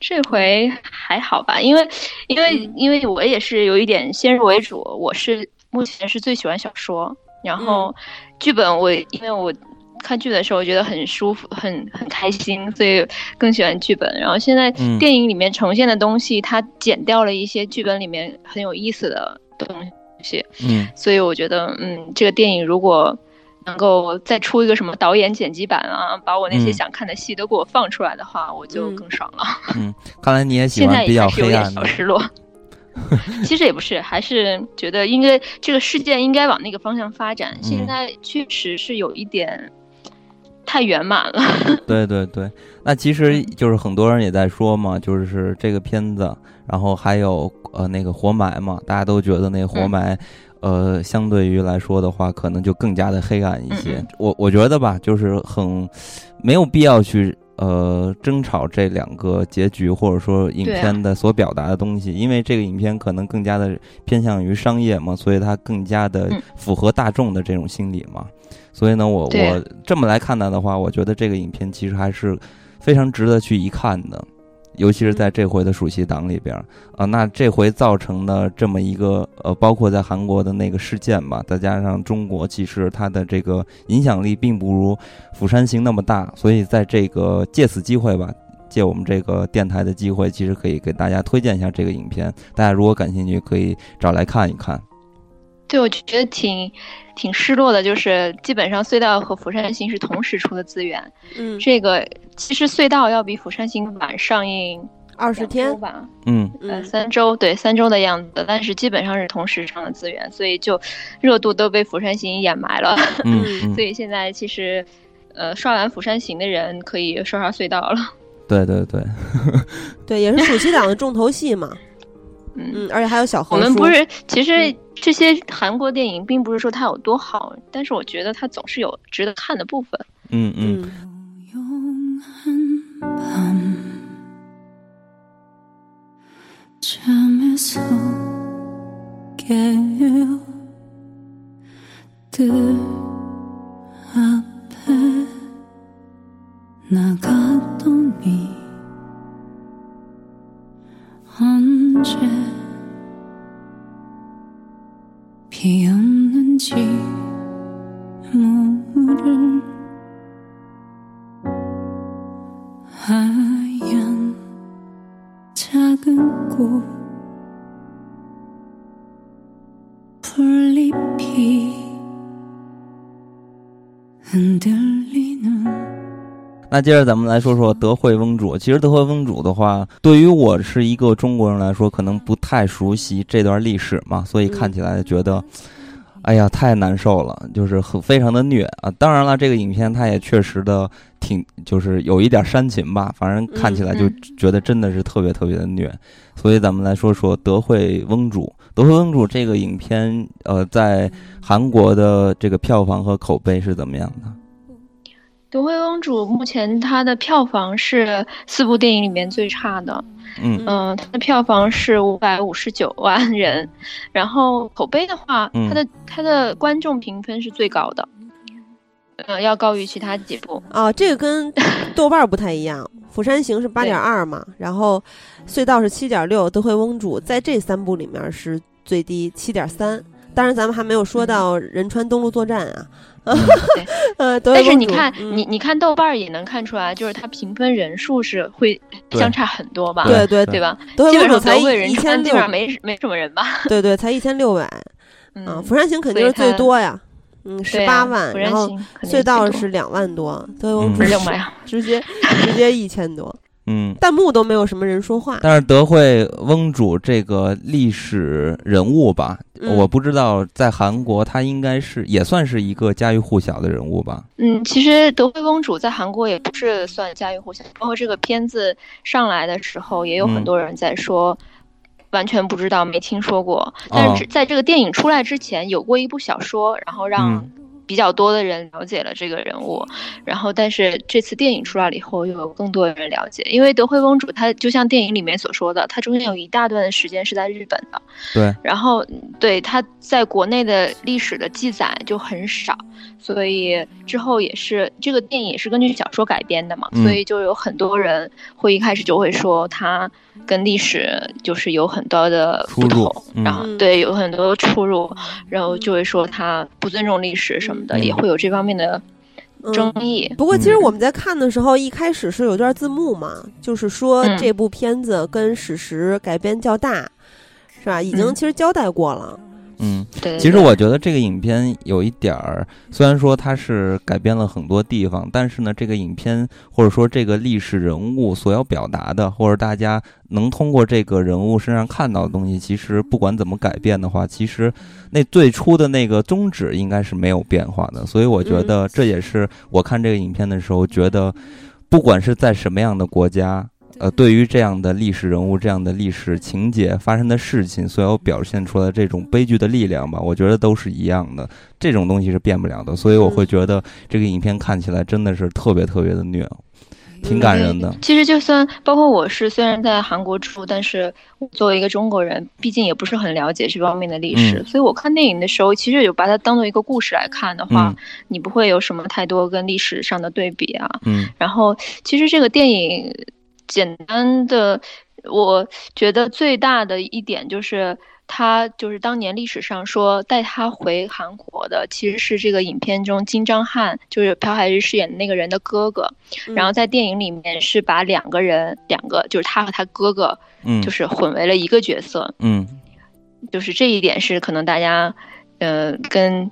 这回还好吧，因为因为因为我也是有一点先入为主，我是目前是最喜欢小说，然后剧本我因为我看剧的时候觉得很舒服，很很开心，所以更喜欢剧本。然后现在电影里面呈现的东西，它剪掉了一些剧本里面很有意思的东西。嗯，所以我觉得，嗯，这个电影如果能够再出一个什么导演剪辑版啊，把我那些想看的戏都给我放出来的话，我就更爽了。<laughs> 嗯，看来你也喜欢比较黑暗的。失落，<laughs> 其实也不是，还是觉得应该这个事件应该往那个方向发展。现在确实是有一点太圆满了。<laughs> 对对对，那其实就是很多人也在说嘛，就是这个片子，然后还有。呃，那个活埋嘛，大家都觉得那活埋，呃，相对于来说的话，可能就更加的黑暗一些。我我觉得吧，就是很没有必要去呃争吵这两个结局，或者说影片的所表达的东西，因为这个影片可能更加的偏向于商业嘛，所以它更加的符合大众的这种心理嘛。所以呢，我我这么来看待的话，我觉得这个影片其实还是非常值得去一看的。尤其是在这回的暑期档里边啊，那这回造成的这么一个呃，包括在韩国的那个事件吧，再加上中国，其实它的这个影响力并不如《釜山行》那么大，所以在这个借此机会吧，借我们这个电台的机会，其实可以给大家推荐一下这个影片，大家如果感兴趣，可以找来看一看。对，我觉得挺挺失落的，就是基本上隧道和釜山行是同时出的资源。嗯，这个其实隧道要比釜山行晚上映二十天吧。嗯，呃，三周，对，三周的样子，但是基本上是同时上的资源，所以就热度都被釜山行掩埋了。嗯，<laughs> 所以现在其实，呃，刷完釜山行的人可以刷刷隧道了。对 <laughs> 对对，<laughs> 对，也是暑期档的重头戏嘛。嗯，而且还有小何。我们不是，其实这些韩国电影并不是说它有多好，但是我觉得它总是有值得看的部分。嗯。嗯。 언제 비었는지 모를 하얀 작은 꽃 那接着咱们来说说德惠翁主。其实德惠翁主的话，对于我是一个中国人来说，可能不太熟悉这段历史嘛，所以看起来觉得，哎呀，太难受了，就是很非常的虐啊。当然了，这个影片它也确实的挺，就是有一点煽情吧，反正看起来就觉得真的是特别特别的虐。所以咱们来说说德惠翁主。德惠翁主这个影片，呃，在韩国的这个票房和口碑是怎么样的？《夺回翁主》目前它的票房是四部电影里面最差的，嗯嗯，它的票房是五百五十九万人，然后口碑的话，它的它的观众评分是最高的，呃，要高于其他几部。哦，这个跟 <laughs> 豆瓣不太一样，《釜山行》是八点二嘛，然后《隧道》是七点六，《德惠翁主》在这三部里面是最低七点三。当然，咱们还没有说到仁川登陆作战啊。<laughs> 呃，但是你看，你你看豆瓣也能看出来，就是它评分人数是会相差很多吧？对对对吧？基本上才一千六，没没什么人吧？对对，才一千六百。嗯，釜山行肯定是最多呀，嗯，十八万，然后隧道是两万多，德惠翁主直接直接一千多。嗯，弹幕都没有什么人说话。但是德惠翁主这个历史人物吧，我不知道在韩国他应该是也算是一个家喻户晓的人物吧。嗯，其实德惠翁主在韩国也不是算家喻户晓，包括这个片子上来的时候，也有很多人在说，完全不知道，没听说过。但是在这个电影出来之前，有过一部小说，然后让。比较多的人了解了这个人物，然后但是这次电影出来了以后，又有更多的人了解。因为德惠翁主他就像电影里面所说的，他中间有一大段的时间是在日本的，对。然后对他在国内的历史的记载就很少，所以之后也是这个电影也是根据小说改编的嘛，所以就有很多人会一开始就会说它。跟历史就是有很多的不同，然后对有很多出入，然后就会说他不尊重历史什么的，也会有这方面的争议。不过其实我们在看的时候，一开始是有段字幕嘛，就是说这部片子跟史实改编较大，是吧？已经其实交代过了。嗯，对。其实我觉得这个影片有一点儿，虽然说它是改编了很多地方，但是呢，这个影片或者说这个历史人物所要表达的，或者大家能通过这个人物身上看到的东西，其实不管怎么改变的话，其实那最初的那个宗旨应该是没有变化的。所以我觉得这也是我看这个影片的时候觉得，不管是在什么样的国家。呃，对于这样的历史人物、这样的历史情节发生的事情，所有表现出来这种悲剧的力量吧，我觉得都是一样的。这种东西是变不了的，所以我会觉得这个影片看起来真的是特别特别的虐，挺感人的。其实就算包括我是虽然在韩国住，但是作为一个中国人，毕竟也不是很了解这方面的历史，所以我看电影的时候，其实有把它当做一个故事来看的话，你不会有什么太多跟历史上的对比啊。嗯，然后其实这个电影。简单的，我觉得最大的一点就是，他就是当年历史上说带他回韩国的，其实是这个影片中金章汉，就是朴海日饰演的那个人的哥哥。然后在电影里面是把两个人，两个就是他和他哥哥，嗯，就是混为了一个角色。嗯，就是这一点是可能大家，呃，跟。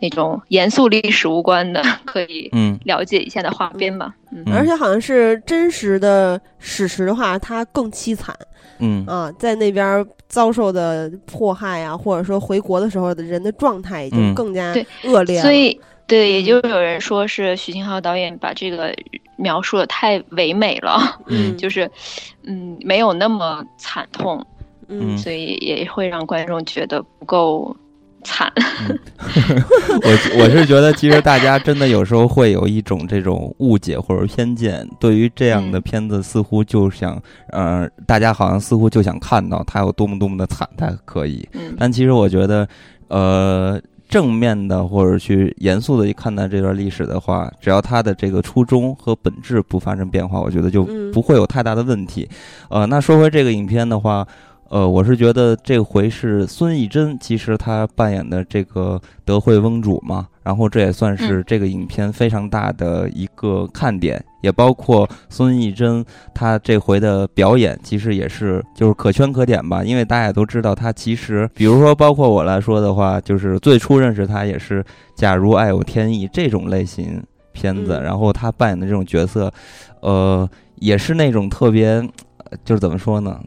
那种严肃历史无关的，<laughs> 可以嗯了解一下的画边吧。嗯，而且好像是真实的史实的话，它更凄惨。嗯啊，在那边遭受的迫害啊，或者说回国的时候的人的状态，已经更加恶劣了。所以，对，也就有人说是徐庆浩导演把这个描述的太唯美了。嗯，<laughs> 就是嗯，没有那么惨痛。嗯，所以也会让观众觉得不够。惨，<laughs> <laughs> 我 <laughs> 我是觉得，其实大家真的有时候会有一种这种误解或者偏见，对于这样的片子，似乎就想，呃，大家好像似乎就想看到它有多么多么的惨才可以。但其实我觉得，呃，正面的或者去严肃的去看待这段历史的话，只要它的这个初衷和本质不发生变化，我觉得就不会有太大的问题。呃，那说回这个影片的话。呃，我是觉得这回是孙艺珍，其实她扮演的这个德惠翁主嘛，然后这也算是这个影片非常大的一个看点，也包括孙艺珍她这回的表演，其实也是就是可圈可点吧，因为大家也都知道她其实，比如说包括我来说的话，就是最初认识她也是《假如爱有天意》这种类型片子，然后她扮演的这种角色，呃，也是那种特别，就是怎么说呢？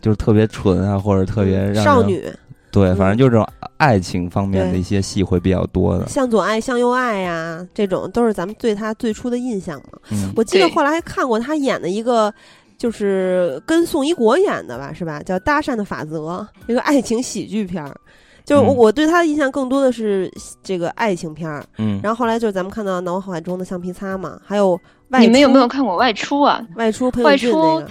就是特别纯啊，或者特别让少女，对，反正就是这种爱情方面的一些戏会比较多的。向左爱，向右爱呀，这种都是咱们对他最初的印象嘛。我记得后来还看过他演的一个，就是跟宋一国演的吧，是吧？叫《搭讪的法则》，一个爱情喜剧片儿。就是我我对他的印象更多的是这个爱情片儿。嗯。然后后来就是咱们看到脑海中的橡皮擦嘛，还有外。你们有没有看过外出啊？外出，外出。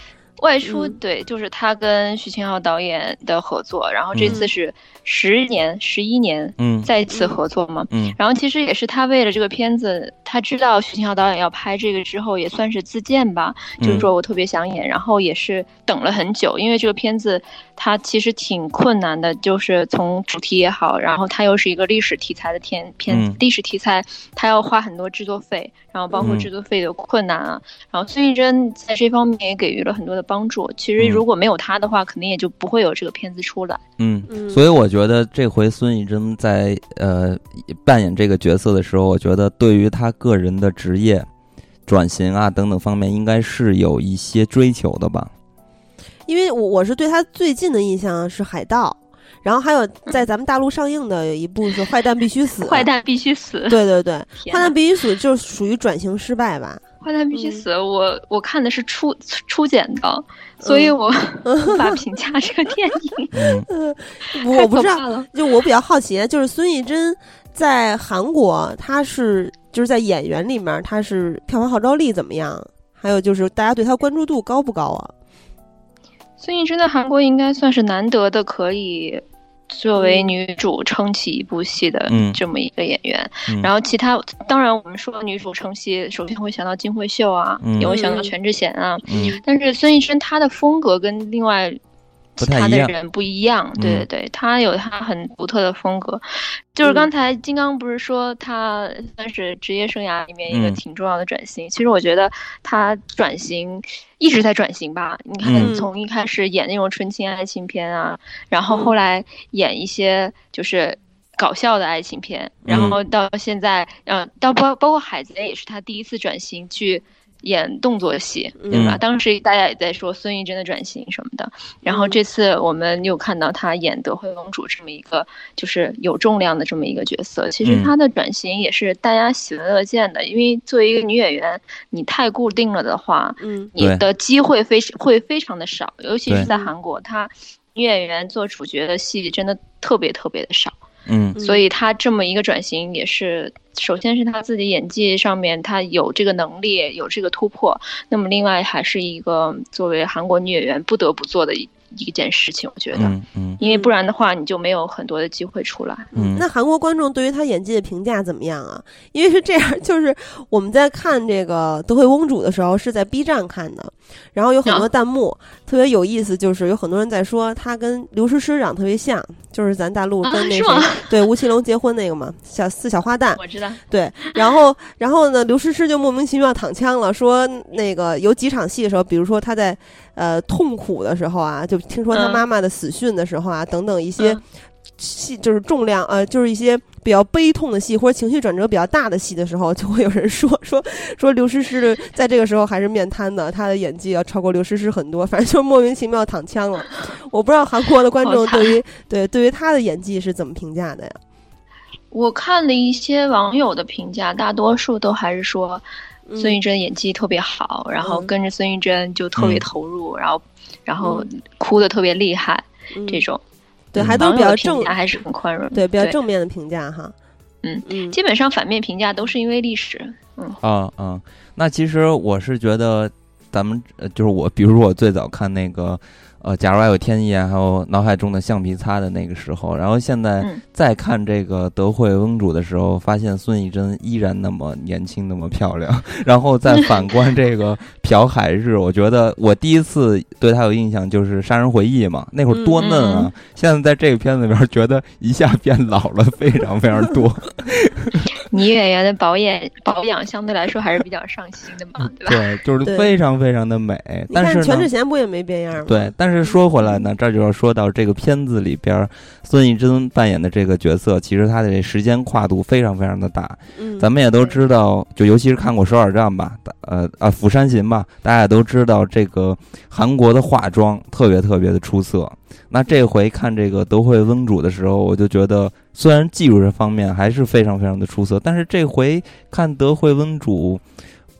外出。对，就是他跟徐清浩导演的合作，然后这次是十年、十一年，嗯，再次合作嘛，嗯，然后其实也是他为了这个片子，他知道徐清浩导演要拍这个之后，也算是自荐吧，就是说我特别想演，然后也是等了很久，因为这个片子它其实挺困难的，就是从主题也好，然后它又是一个历史题材的片片，历史题材，它要花很多制作费，然后包括制作费的困难啊，然后孙艺珍在这方面也给予了很多的。帮助其实如果没有他的话，肯定也就不会有这个片子出来。嗯，所以我觉得这回孙艺珍在呃扮演这个角色的时候，我觉得对于他个人的职业转型啊等等方面，应该是有一些追求的吧。因为我我是对他最近的印象是《海盗》，然后还有在咱们大陆上映的有一部是《坏蛋必须死》。<laughs> 坏蛋必须死。对对对，坏蛋必须死就属于转型失败吧。坏蛋必须死！我我看的是初初剪的，所以我 <laughs> 无法评价这个电影。<laughs> 我不知道，就我比较好奇，就是孙艺珍在韩国，她是就是在演员里面，她是票房号召力怎么样？还有就是大家对她关注度高不高啊？孙艺珍在韩国应该算是难得的可以。作为女主撑起一部戏的这么一个演员，然后其他当然我们说女主撑戏，首先会想到金惠秀啊，也会想到全智贤啊，但是孙艺珍她的风格跟另外。其他的人不一样，对对对，他有他很独特的风格。就是刚才金刚不是说他算是职业生涯里面一个挺重要的转型？其实我觉得他转型一直在转型吧。你看，从一开始演那种纯情爱情片啊，然后后来演一些就是搞笑的爱情片，然后到现在，嗯，到包包括海贼也是他第一次转型去。演动作戏，对吧？当时大家也在说孙艺珍的转型什么的，然后这次我们又看到她演德惠公主这么一个就是有重量的这么一个角色。其实她的转型也是大家喜闻乐见的，因为作为一个女演员，你太固定了的话，嗯，你的机会非会非常的少，尤其是在韩国，她女演员做主角的戏真的特别特别的少。嗯，所以他这么一个转型也是，首先是他自己演技上面他有这个能力，有这个突破。那么另外还是一个作为韩国女演员不得不做的一。一件事情，我觉得，嗯嗯，因为不然的话，你就没有很多的机会出来。嗯，那韩国观众对于他演技的评价怎么样啊？<laughs> 因为是这样，就是我们在看这个《德惠翁主》的时候是在 B 站看的，然后有很多弹幕特别有意思，就是有很多人在说他跟刘诗诗长特别像，就是咱大陆跟那个对吴奇隆结婚那个嘛，小四小花旦，我知道。对，然后然后呢，刘诗诗就莫名其妙躺枪了，说那个有几场戏的时候，比如说他在。呃，痛苦的时候啊，就听说他妈妈的死讯的时候啊，等等一些戏，就是重量呃，就是一些比较悲痛的戏或者情绪转折比较大的戏的时候，<laughs> 就会有人说说说刘诗诗在这个时候还是面瘫的，她的演技要超过刘诗诗很多，<laughs> 反正就莫名其妙躺枪了。我不知道韩国的观众对于对对于她的演技是怎么评价的呀？我看了一些网友的评价，大多数都还是说。孙艺珍演技特别好，然后跟着孙艺珍就特别投入，然后然后哭的特别厉害，这种对还都比较正，还是很宽容，对比较正面的评价哈。嗯。嗯，基本上反面评价都是因为历史。嗯。啊啊，那其实我是觉得咱们就是我，比如我最早看那个。呃，假如还有天意啊，还有脑海中的橡皮擦的那个时候，然后现在再看这个德惠翁主的时候，发现孙艺珍依然那么年轻，那么漂亮。<laughs> 然后再反观这个朴海日，我觉得我第一次对他有印象就是《杀人回忆》嘛，那会儿多嫩啊！现在在这个片子里边，觉得一下变老了，非常非常多。<laughs> 女演员的保养保养相对来说还是比较上心的嘛，对吧？对，就是非常非常的美。但是全智贤不也没变样吗？对，但是说回来呢，这就要说到这个片子里边，孙艺珍扮演的这个角色，其实她的这时间跨度非常非常的大。嗯，咱们也都知道，就尤其是看过《首尔站》吧，呃啊，《釜山行》吧，大家也都知道这个韩国的化妆特别特别的出色。那这回看这个德惠翁主的时候，我就觉得虽然技术这方面还是非常非常的出色，但是这回看德惠翁主，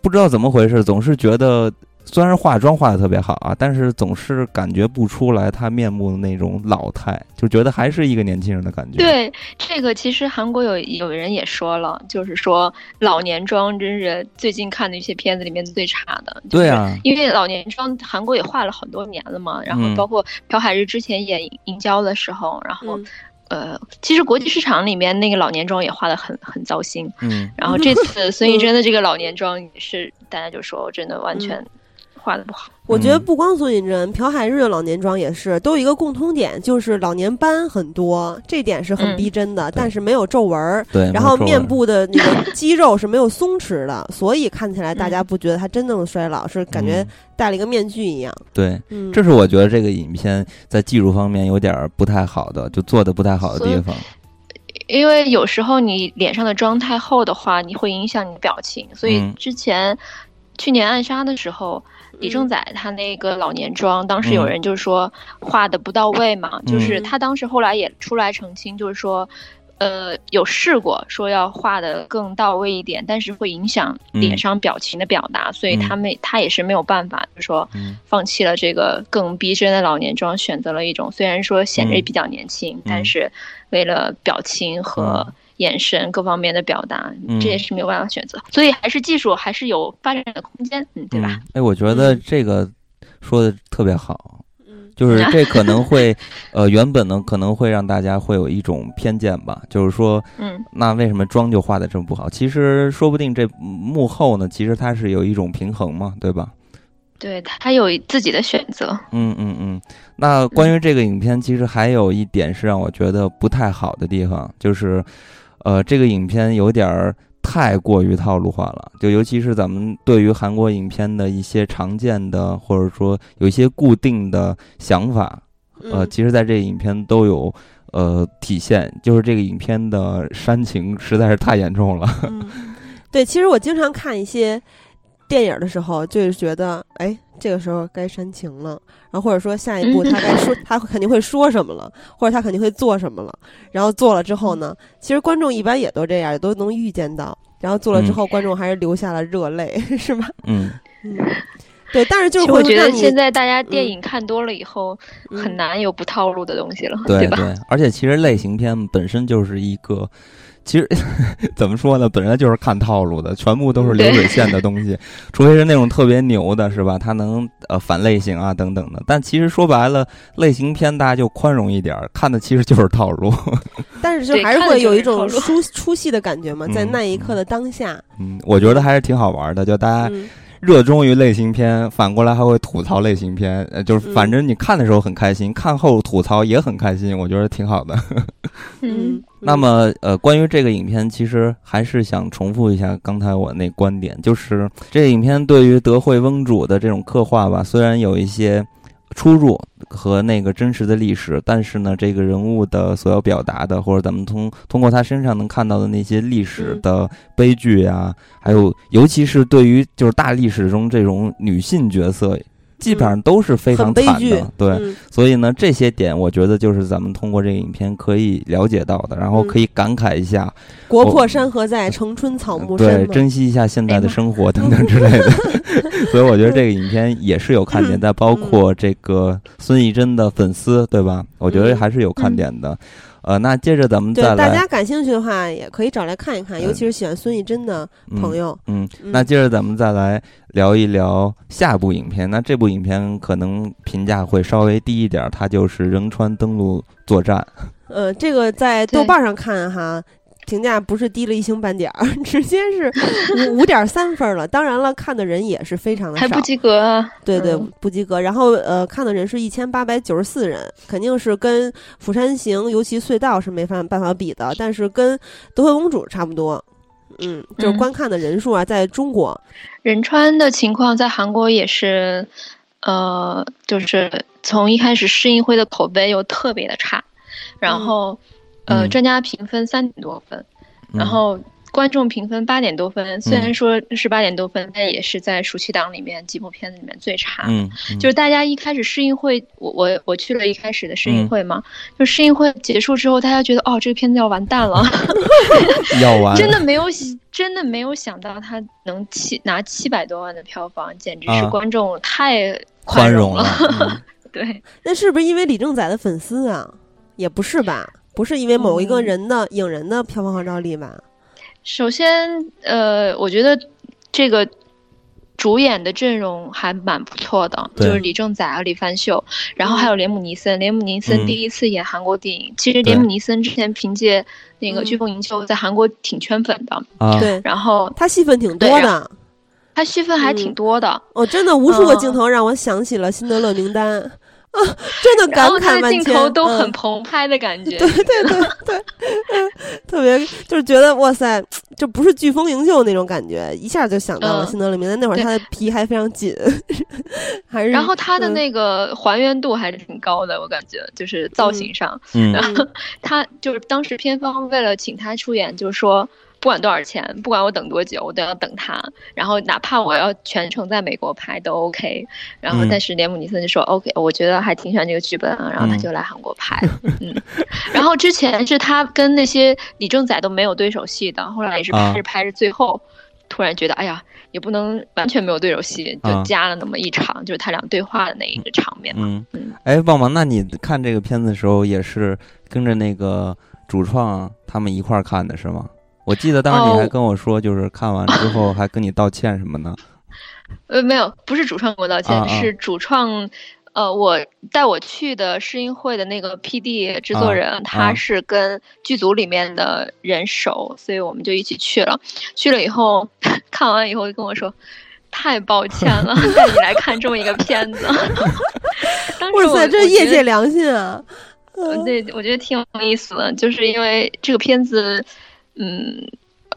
不知道怎么回事，总是觉得虽然化妆化的特别好啊，但是总是感觉不出来他面目的那种老态，就觉得还是一个年轻人的感觉。对，这个其实韩国有有人也说了，就是说老年妆真是最近看的一些片子里面最差的。对啊，因为老年妆韩国也画了很多年了嘛，然后包括朴海日之前演《银娇》的时候，然后。呃，其实国际市场里面那个老年妆也画的很很糟心，嗯，然后这次孙艺珍的这个老年妆也是，大家就说真的完全画的不好。我觉得不光孙艺珍，朴海日的老年妆也是，都有一个共通点，就是老年斑很多，这点是很逼真的，但是没有皱纹儿。对，然后面部的那个 <laughs> 肌肉是没有松弛的，所以看起来大家不觉得他真正的衰老，是感觉戴了一个面具一样。对，这是我觉得这个影片在技术方面有点不太好的，就做的不太好的地方。因为有时候你脸上的妆太厚的话，你会影响你的表情，所以之前去年暗杀的时候。李正宰他那个老年妆，当时有人就是说画的不到位嘛，就是他当时后来也出来澄清，就是说，呃，有试过说要画的更到位一点，但是会影响脸上表情的表达，所以他没他也是没有办法，就说放弃了这个更逼真的老年妆，选择了一种虽然说显得比较年轻，但是为了表情和。眼神各方面的表达，这也是没有办法选择，所以还是技术还是有发展的空间，嗯，对吧？哎，我觉得这个说的特别好，就是 <laughs> 这可能会，呃，原本呢可能会让大家会有一种偏见吧，就是说，嗯，那为什么妆就画的这么不好？其实说不定这幕后呢，其实它是有一种平衡嘛，对吧？对他有自己的选择。嗯嗯嗯。那关于这个影片，其实还有一点是让我觉得不太好的地方，就是。呃，这个影片有点儿太过于套路化了，就尤其是咱们对于韩国影片的一些常见的，或者说有一些固定的想法，呃，其实在这个影片都有呃体现，就是这个影片的煽情实在是太严重了。<laughs> 对，其实我经常看一些。电影的时候，就是觉得，哎，这个时候该煽情了，然后或者说下一步他该说，他肯定会说什么了，或者他肯定会做什么了。然后做了之后呢，其实观众一般也都这样，也都能预见到。然后做了之后，观众还是流下了热泪，<laughs> 是吧？嗯嗯，对。但是就是我觉得现在大家电影看多了以后，很难有不套路的东西了，对吧？对，而且其实类型片本身就是一个。其实怎么说呢？本来就是看套路的，全部都是流水线的东西，<laughs> 除非是那种特别牛的，是吧？他能呃反类型啊等等的。但其实说白了，类型片大家就宽容一点，看的其实就是套路。<laughs> 但是就还是会有一种出 <laughs> 出戏的感觉嘛，在那一刻的当下。嗯，我觉得还是挺好玩的，就大家。热衷于类型片，反过来还会吐槽类型片，呃，就是反正你看的时候很开心，看后吐槽也很开心，我觉得挺好的。<laughs> 嗯，那么呃，关于这个影片，其实还是想重复一下刚才我那观点，就是这个影片对于德惠翁主的这种刻画吧，虽然有一些。出入和那个真实的历史，但是呢，这个人物的所要表达的，或者咱们通通过他身上能看到的那些历史的悲剧啊，还有尤其是对于就是大历史中这种女性角色。基本上都是非常惨的，对，所以呢，这些点我觉得就是咱们通过这个影片可以了解到的，然后可以感慨一下“国破山河在，城春草木深”，对，珍惜一下现在的生活等等之类的。<laughs> <laughs> 所以我觉得这个影片也是有看点的，包括这个孙艺珍的粉丝，对吧？我觉得还是有看点的。呃，那接着咱们再来，大家感兴趣的话也可以找来看一看，尤其是喜欢孙艺珍的朋友。嗯，那接着咱们再来聊一聊下部影片。那这部影片可能评价会稍微低一点，它就是仁川登陆作战。呃，这个在豆瓣上看哈。评价不是低了一星半点儿，<laughs> 直接是五五点三分了。当然了，看的人也是非常的少，还不及格啊。对对，不及格。然后呃，看的人是一千八百九十四人，肯定是跟《釜山行》尤其隧道是没法办法比的，但是跟《德惠公主》差不多。嗯，就是观看的人数啊，在中国，仁川的情况在韩国也是，呃，就是从一开始试映会的口碑又特别的差，然后。呃，专家评分三点多分，然后。观众评分八点多分，虽然说是八点多分，但也是在暑期档里面几部片子里面最差。嗯，就是大家一开始试映会，我我我去了一开始的试映会嘛，就试映会结束之后，大家觉得哦，这个片子要完蛋了 <laughs> <laughs> 要完，真的没有真的没有想到他能七拿七百多万的票房，简直是观众太宽容了。<laughs> 对，那是不是因为李正宰的粉丝啊？也不是吧。不是因为某一个人的影人的票房号召力吧？首先，呃，我觉得这个主演的阵容还蛮不错的，就是李正宰啊、李范秀，然后还有连姆尼森。连姆尼森第一次演韩国电影，其实连姆尼森之前凭借那个《飓风营救》在韩国挺圈粉的啊。对，然后他戏份挺多的，他戏份还挺多的。哦，真的，无数个镜头让我想起了《辛德勒名单》。啊，<laughs> 真的感慨万千，镜头都很澎湃的感觉。对 <laughs> 对对对，特别就是觉得哇塞，就不是飓风营救那种感觉，一下就想到了辛德勒名单。那会儿他的皮还非常紧，<laughs> 还是然后他的那个还原度还是挺高的，我感觉就是造型上。然后他就是当时片方为了请他出演，就是说。不管多少钱，不管我等多久，我都要等他。然后哪怕我要全程在美国拍都 OK。然后但是连姆尼森就说 OK，我觉得还挺喜欢这个剧本啊。然后他就来韩国拍。<laughs> 嗯。然后之前是他跟那些李正宰都没有对手戏的，后来也是拍着拍着，最后突然觉得哎呀，也不能完全没有对手戏，就加了那么一场，就是他俩对话的那一个场面嘛。嗯。哎，旺旺，那你看这个片子的时候也是跟着那个主创他们一块儿看的是吗？我记得当时你还跟我说，就是看完之后还跟你道歉什么呢。呃，没有，不是主创给我道歉，是主创，呃，我带我去的试映会的那个 P D 制作人，他是跟剧组里面的人熟，所以我们就一起去了。去了以后，<laughs> 看完以后就跟我说，太抱歉了，<laughs> 带你来看这么一个片子。<laughs> 哇塞，这业界良心啊！对，我觉得挺有意思的，就是因为这个片子。嗯，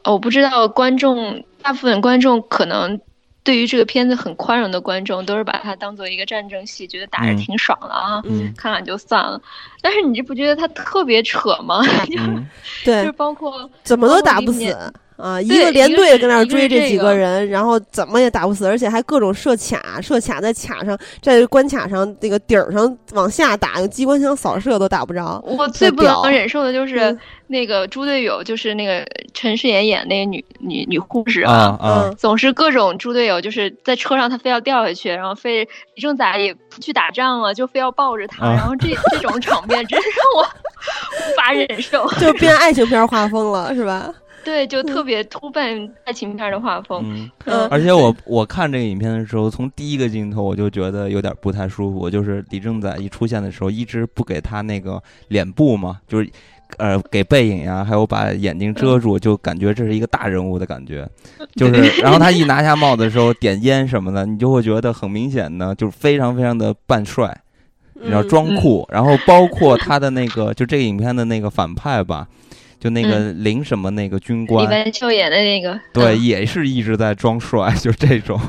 我不知道观众，大部分观众可能对于这个片子很宽容的观众，都是把它当做一个战争戏，觉得打着挺爽的啊，看看就算了。但是你这不觉得它特别扯吗？<laughs> 对，就包括怎么都打不死。啊，一个连队跟那儿追这几个人，然后怎么也打不死，而且还各种设卡，设卡在卡上，在关卡上那个顶上往下打，用机关枪扫射都打不着。我最不能忍受的就是那个猪队友，就是那个陈世妍演那个女女女护士啊啊，总是各种猪队友，就是在车上他非要掉下去，然后非李正宰也不去打仗了，就非要抱着他，然后这这种场面真让我无法忍受，就变爱情片画风了，是吧？对，就特别突奔爱情片的画风。嗯，而且我我看这个影片的时候，从第一个镜头我就觉得有点不太舒服。就是李正宰一出现的时候，一直不给他那个脸部嘛，就是呃给背影呀，还有把眼睛遮住，就感觉这是一个大人物的感觉。<laughs> 就是，然后他一拿下帽子的时候点烟什么的，你就会觉得很明显的，就是非常非常的扮帅，你知道装酷。然后包括他的那个，就这个影片的那个反派吧。就那个林什么那个军官，李文秀演的那个，对，也是一直在装帅，就这种。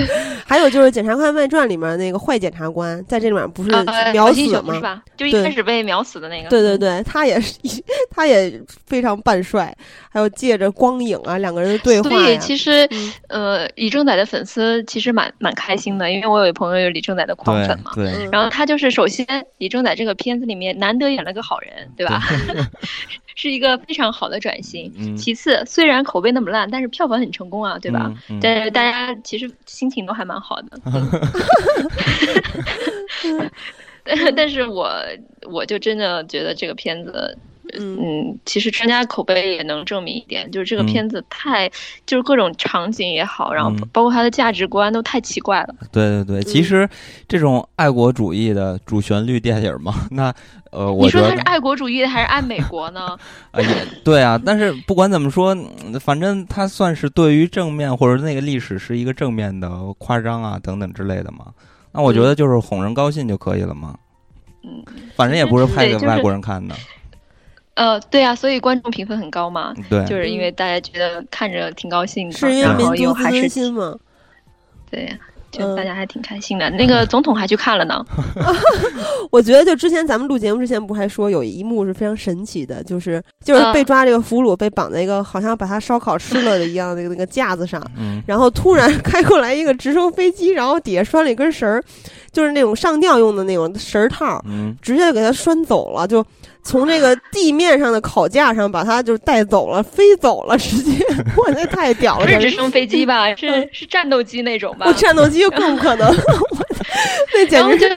<laughs> 还有就是《检察官外传》里面那个坏检察官，在这里面不是秒死吗？就一开始被秒死的那个。对对对，他也是，<laughs> 他也非常扮帅，还有借着光影啊，两个人的对话。所以其实，呃，李正宰的粉丝其实蛮蛮开心的，因为我有一朋友有李正宰的狂粉嘛。对。然后他就是首先李正宰这个片子里面难得演了个好人，对吧？<laughs> 是一个非常好的转型。其次，虽然口碑那么烂，但是票房很成功啊，对吧？但是大家其实心情都还蛮好的。<laughs> <laughs> 但但是我我就真的觉得这个片子。嗯，其实专家口碑也能证明一点，就是这个片子太，就是各种场景也好，然后包括它的价值观都太奇怪了。对对对，其实这种爱国主义的主旋律电影嘛，<laughs> 那呃，我你说它是爱国主义的还是爱美国呢？<laughs> 啊，也对啊，但是不管怎么说，反正它算是对于正面或者那个历史是一个正面的夸张啊等等之类的嘛。那我觉得就是哄人高兴就可以了嘛。嗯，反正也不是拍给外国人看的。呃，对啊，所以观众评分很高嘛，对，就是因为大家觉得看着挺高兴的，是因为民族自尊心嘛？对，就大家还挺开心的。那个总统还去看了呢。<laughs> <laughs> 我觉得就之前咱们录节目之前不还说有一幕是非常神奇的，就是就是被抓这个俘虏被绑在一个好像把他烧烤吃了的一样的那个那个架子上，然后突然 <laughs> 开过来一个直升飞机，然后底下拴了一根绳儿，就是那种上吊用的那种绳套，直接就给他拴走了，就。从那个地面上的烤架上把它就带走了，飞走了，直接，我那太屌了！是直升飞机吧？是是战斗机那种吧？战斗机更可能，<laughs> 那简直就，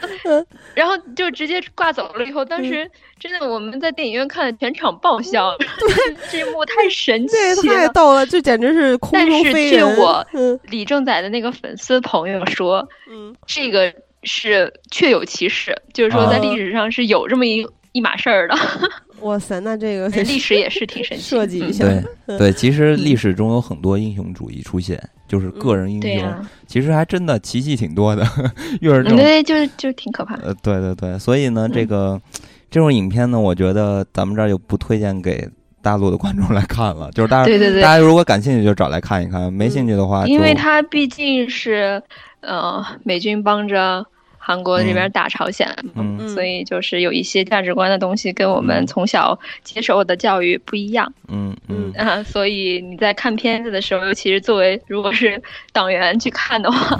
然后就直接挂走了。以后当时真的我们在电影院看的，全场爆笑，<laughs> 这一幕太神奇了，太逗了，就简直是空中飞人。但是据我李正宰的那个粉丝朋友说，嗯，这个是确有其事，就是说在历史上是有这么一。一码事儿的，<laughs> 哇塞！那这个历史也是挺神奇。<laughs> 设计一下，对对，其实历史中有很多英雄主义出现，就是个人英雄，其实还真的奇迹挺多的。<laughs> 越是这种，对，就是就是挺可怕。呃，对对对，所以呢，这个这种影片呢，我觉得咱们这儿就不推荐给大陆的观众来看了。就是大家，对对对，大家如果感兴趣就找来看一看，没兴趣的话，因为它毕竟是呃美军帮着。韩国这边打朝鲜，嗯，所以就是有一些价值观的东西跟我们从小接受的教育不一样，嗯嗯。啊，所以你在看片子的时候，尤其是作为如果是党员去看的话，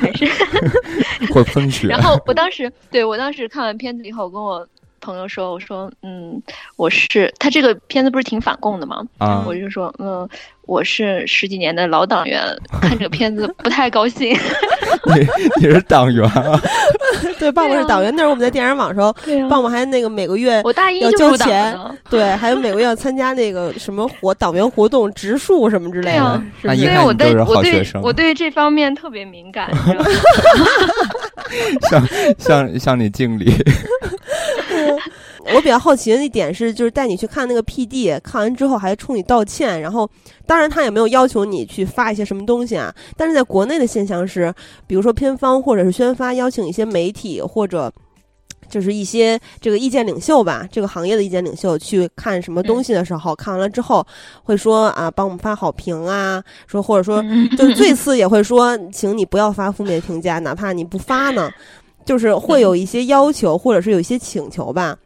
还是 <laughs> 会喷血。然后我当时对我当时看完片子以后，跟我。朋友说：“我说，嗯，我是他这个片子不是挺反共的吗？啊，我就说，嗯，我是十几年的老党员，看这个片子不太高兴。<laughs> 你你是党员啊？<laughs> 对，爸爸是党员。那时候我们在电影网时候，爸爸还那个每个月我大一要交钱，对，还有每个月要参加那个什么活党员活动、植树什么之类的。因为我对我对我对这方面特别敏感。向向向你敬礼。” <laughs> 我比较好奇的一点是，就是带你去看那个 P.D，看完之后还冲你道歉。然后，当然他也没有要求你去发一些什么东西啊。但是在国内的现象是，比如说片方或者是宣发邀请一些媒体或者就是一些这个意见领袖吧，这个行业的意见领袖去看什么东西的时候，看完了之后会说啊，帮我们发好评啊，说或者说就是最次也会说，请你不要发负面评价，哪怕你不发呢，就是会有一些要求或者是有一些请求吧。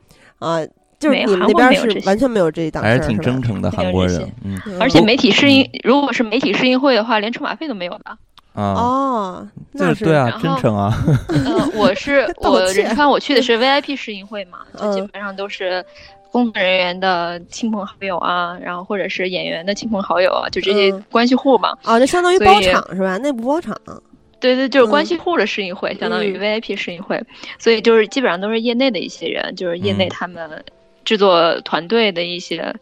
啊，就是你们那边是完全没有这一档事还是挺真诚的韩国人。嗯，而且媒体试映，如果是媒体试映会的话，连车马费都没有的。啊哦，那是对啊，真诚啊。嗯，我是 <laughs> 我仁川，我去的是 VIP 试映会嘛，就基本上都是工作人员的亲朋好友啊，然后或者是演员的亲朋好友啊，就这些关系户嘛。啊，就相当于包场是吧？内部包场。对对，就是关系户的试映会，相当于 VIP 试映会，所以就是基本上都是业内的一些人，就是业内他们制作团队的一些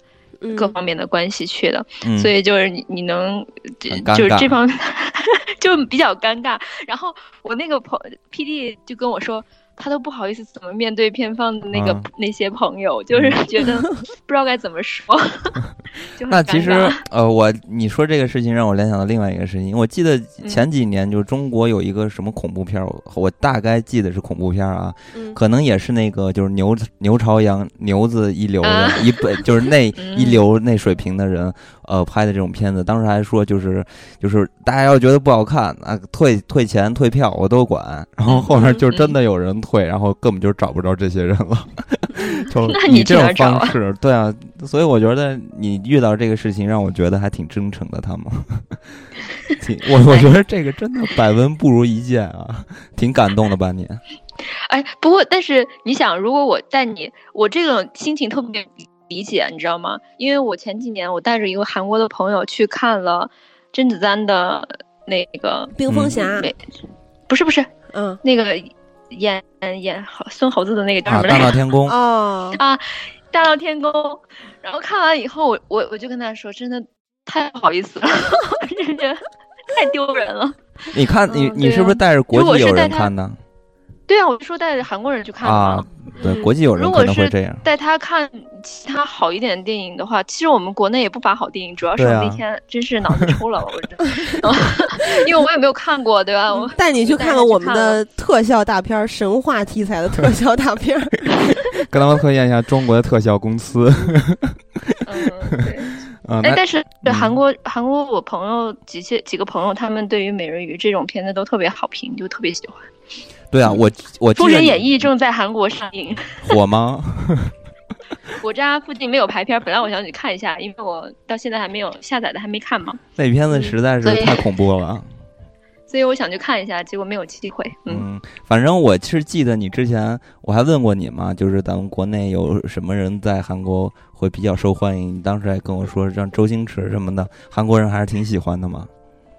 各方面的关系去的，所以就是你你能就是这方 <laughs> 就比较尴尬。然后我那个朋 PD 就跟我说。他都不好意思怎么面对片方的那个那些朋友，就是觉得 <laughs> 不知道该怎么说。<laughs> 那其实呃，我你说这个事情让我联想到另外一个事情。我记得前几年就是中国有一个什么恐怖片，我大概记得是恐怖片啊，可能也是那个就是牛牛朝阳牛子一流的一本，就是那 <laughs> 一流那水平的人呃拍的这种片子。当时还说就是就是大家要觉得不好看啊，退退钱退票我都管。然后后面就真的有人。退，然后根本就找不着这些人了。<laughs> 就你这种方式，对啊，所以我觉得你遇到这个事情，让我觉得还挺真诚的。他们，<laughs> 我我觉得这个真的百闻不如一见啊，挺感动的吧你？<laughs> 哎，不过但是你想，如果我在你，我这种心情特别理解，你知道吗？因为我前几年我带着一个韩国的朋友去看了甄子丹的那个《冰封侠》，不是不是，嗯，那个。演演好孙猴子的那个叫什么来着？<laughs> 大闹天宫啊啊！大闹天宫。然后看完以后，我我我就跟他说，真的太不好意思了，<laughs> 真的太丢人了。你看，你你是不是带着国际友人看的？对啊，我就说带着韩国人去看啊。对，国际友人可能会这样。带他看其他好一点的电影的话，其实我们国内也不乏好电影，主要是那天真是脑子抽了，我真，<laughs> 因为我也没有看过，对吧？我带你去看看我们的特效大片，神话题材的特效大片，<laughs> 跟他们推荐一下中国的特效公司。<laughs> 嗯，对。哎，但是韩国韩国我朋友几些几个朋友，他们对于美人鱼这种片子都特别好评，就特别喜欢。对啊，我我《封神演义》正在韩国上映，<laughs> 火吗？我家附近没有排片，本来我想去看一下，因为我到现在还没有下载的，还没看嘛。那片子实在是太恐怖了，所以我想去看一下，结果没有机会。嗯，反正我是记得你之前我还问过你嘛，就是咱们国内有什么人在韩国会比较受欢迎？你当时还跟我说像周星驰什么的，韩国人还是挺喜欢的嘛。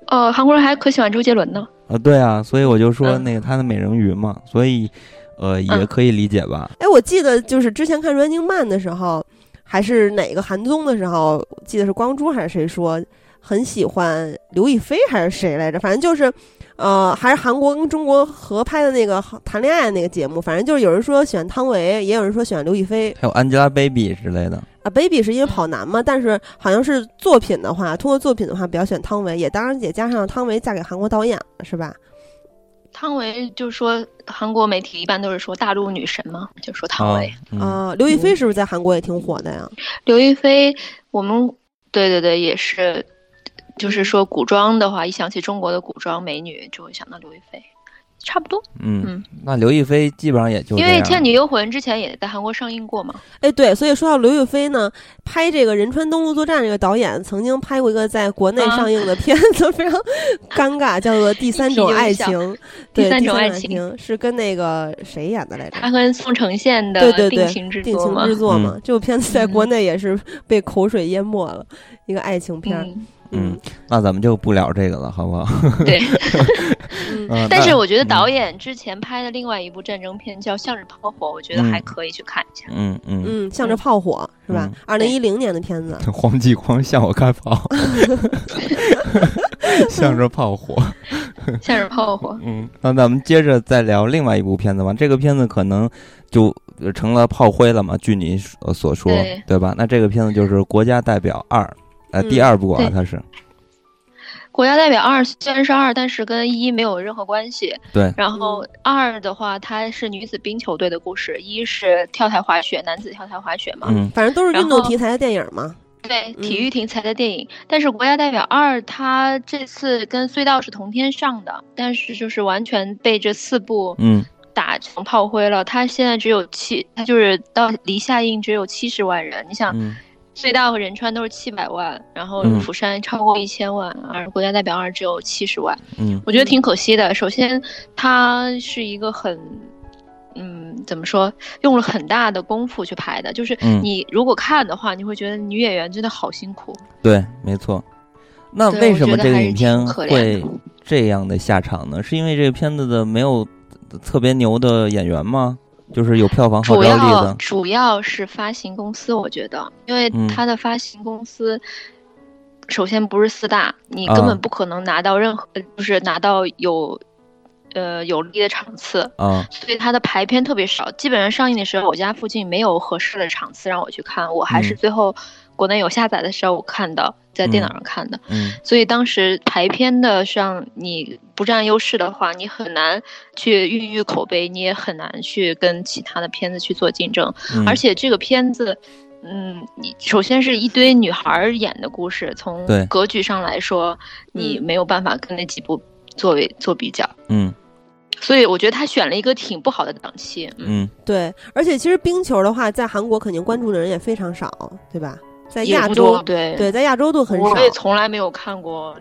呃，韩国人还可喜欢周杰伦呢。啊，对啊，所以我就说那个他的美人鱼嘛，所以。呃，也可以理解吧。哎，我记得就是之前看《Running Man》的时候，还是哪个韩综的时候，记得是光洙还是谁说很喜欢刘亦菲还是谁来着？反正就是，呃，还是韩国跟中国合拍的那个谈恋爱那个节目。反正就是有人说喜欢汤唯，也有人说喜欢刘亦菲，还有 Angelababy 之类的。啊，Baby 是因为跑男嘛，但是好像是作品的话，通过作品的话比较选汤唯，也当然也加上汤唯嫁给韩国导演了，是吧？汤唯就说韩国媒体一般都是说大陆女神嘛，就说汤唯啊。刘亦菲是不是在韩国也挺火的呀？刘亦菲，我们对对对，也是，就是说古装的话，一想起中国的古装美女，就会想到刘亦菲。差不多，嗯，那刘亦菲基本上也就因为《倩女幽魂》之前也在韩国上映过嘛。哎，对，所以说到刘亦菲呢，拍这个仁川登陆作战这个导演曾经拍过一个在国内上映的片子，<laughs> 非常尴尬，叫做《第三种爱情》。第三种爱情是跟那个谁演的来着？他跟宋承宪的对对对定情之作嘛。这部片子在国内也是被口水淹没了，一个爱情片。嗯，那咱们就不聊这个了，好不好？<laughs> 对，<laughs> 但是我觉得导演之前拍的另外一部战争片叫《向着炮火》，我觉得还可以去看一下。嗯嗯嗯，向着炮火是吧？二零一零年的片子。<laughs> 黄继光向我开炮，向着炮火，向着炮火。嗯，那咱们接着再聊另外一部片子吧。这个片子可能就成了炮灰了嘛？据你所说，对吧？那这个片子就是《国家代表二》。呃，第二部啊，它是《国家代表二》，虽然是二，但是跟一没有任何关系。对。然后二的话，它是女子冰球队的故事；一是跳台滑雪，男子跳台滑雪嘛。嗯。反正都是运动题材的电影嘛。对，体育题材的电影。但是《国家代表二》它这次跟《隧道》是同天上的，但是就是完全被这四部嗯打成炮灰了。它现在只有七，它就是到离下映只有七十万人。你想。隧道和仁川都是七百万，然后釜山超过一千万，而国家代表二只有七十万。嗯，我觉得挺可惜的。首先，它是一个很，嗯，怎么说，用了很大的功夫去拍的。就是你如果看的话，你会觉得女演员真的好辛苦。对，没错。那为什么这个影片会这样的下场呢？是因为这个片子的没有特别牛的演员吗？就是有票房号召力的，主要是发行公司，我觉得，因为它的发行公司，首先不是四大，你根本不可能拿到任何，就是拿到有，呃，有利的场次啊，所以它的排片特别少，基本上上映的时候，我家附近没有合适的场次让我去看，我还是最后。国内有下载的时候，我看到在电脑上看的，嗯，所以当时排片的上你不占优势的话，你很难去孕育口碑，你也很难去跟其他的片子去做竞争。而且这个片子，嗯，你首先是一堆女孩演的故事，从格局上来说，你没有办法跟那几部作为做比较，嗯，所以我觉得他选了一个挺不好的档期，嗯，对。而且其实冰球的话，在韩国肯定关注的人也非常少，对吧？在亚洲，对对，在亚洲都很少。我也从来没有看过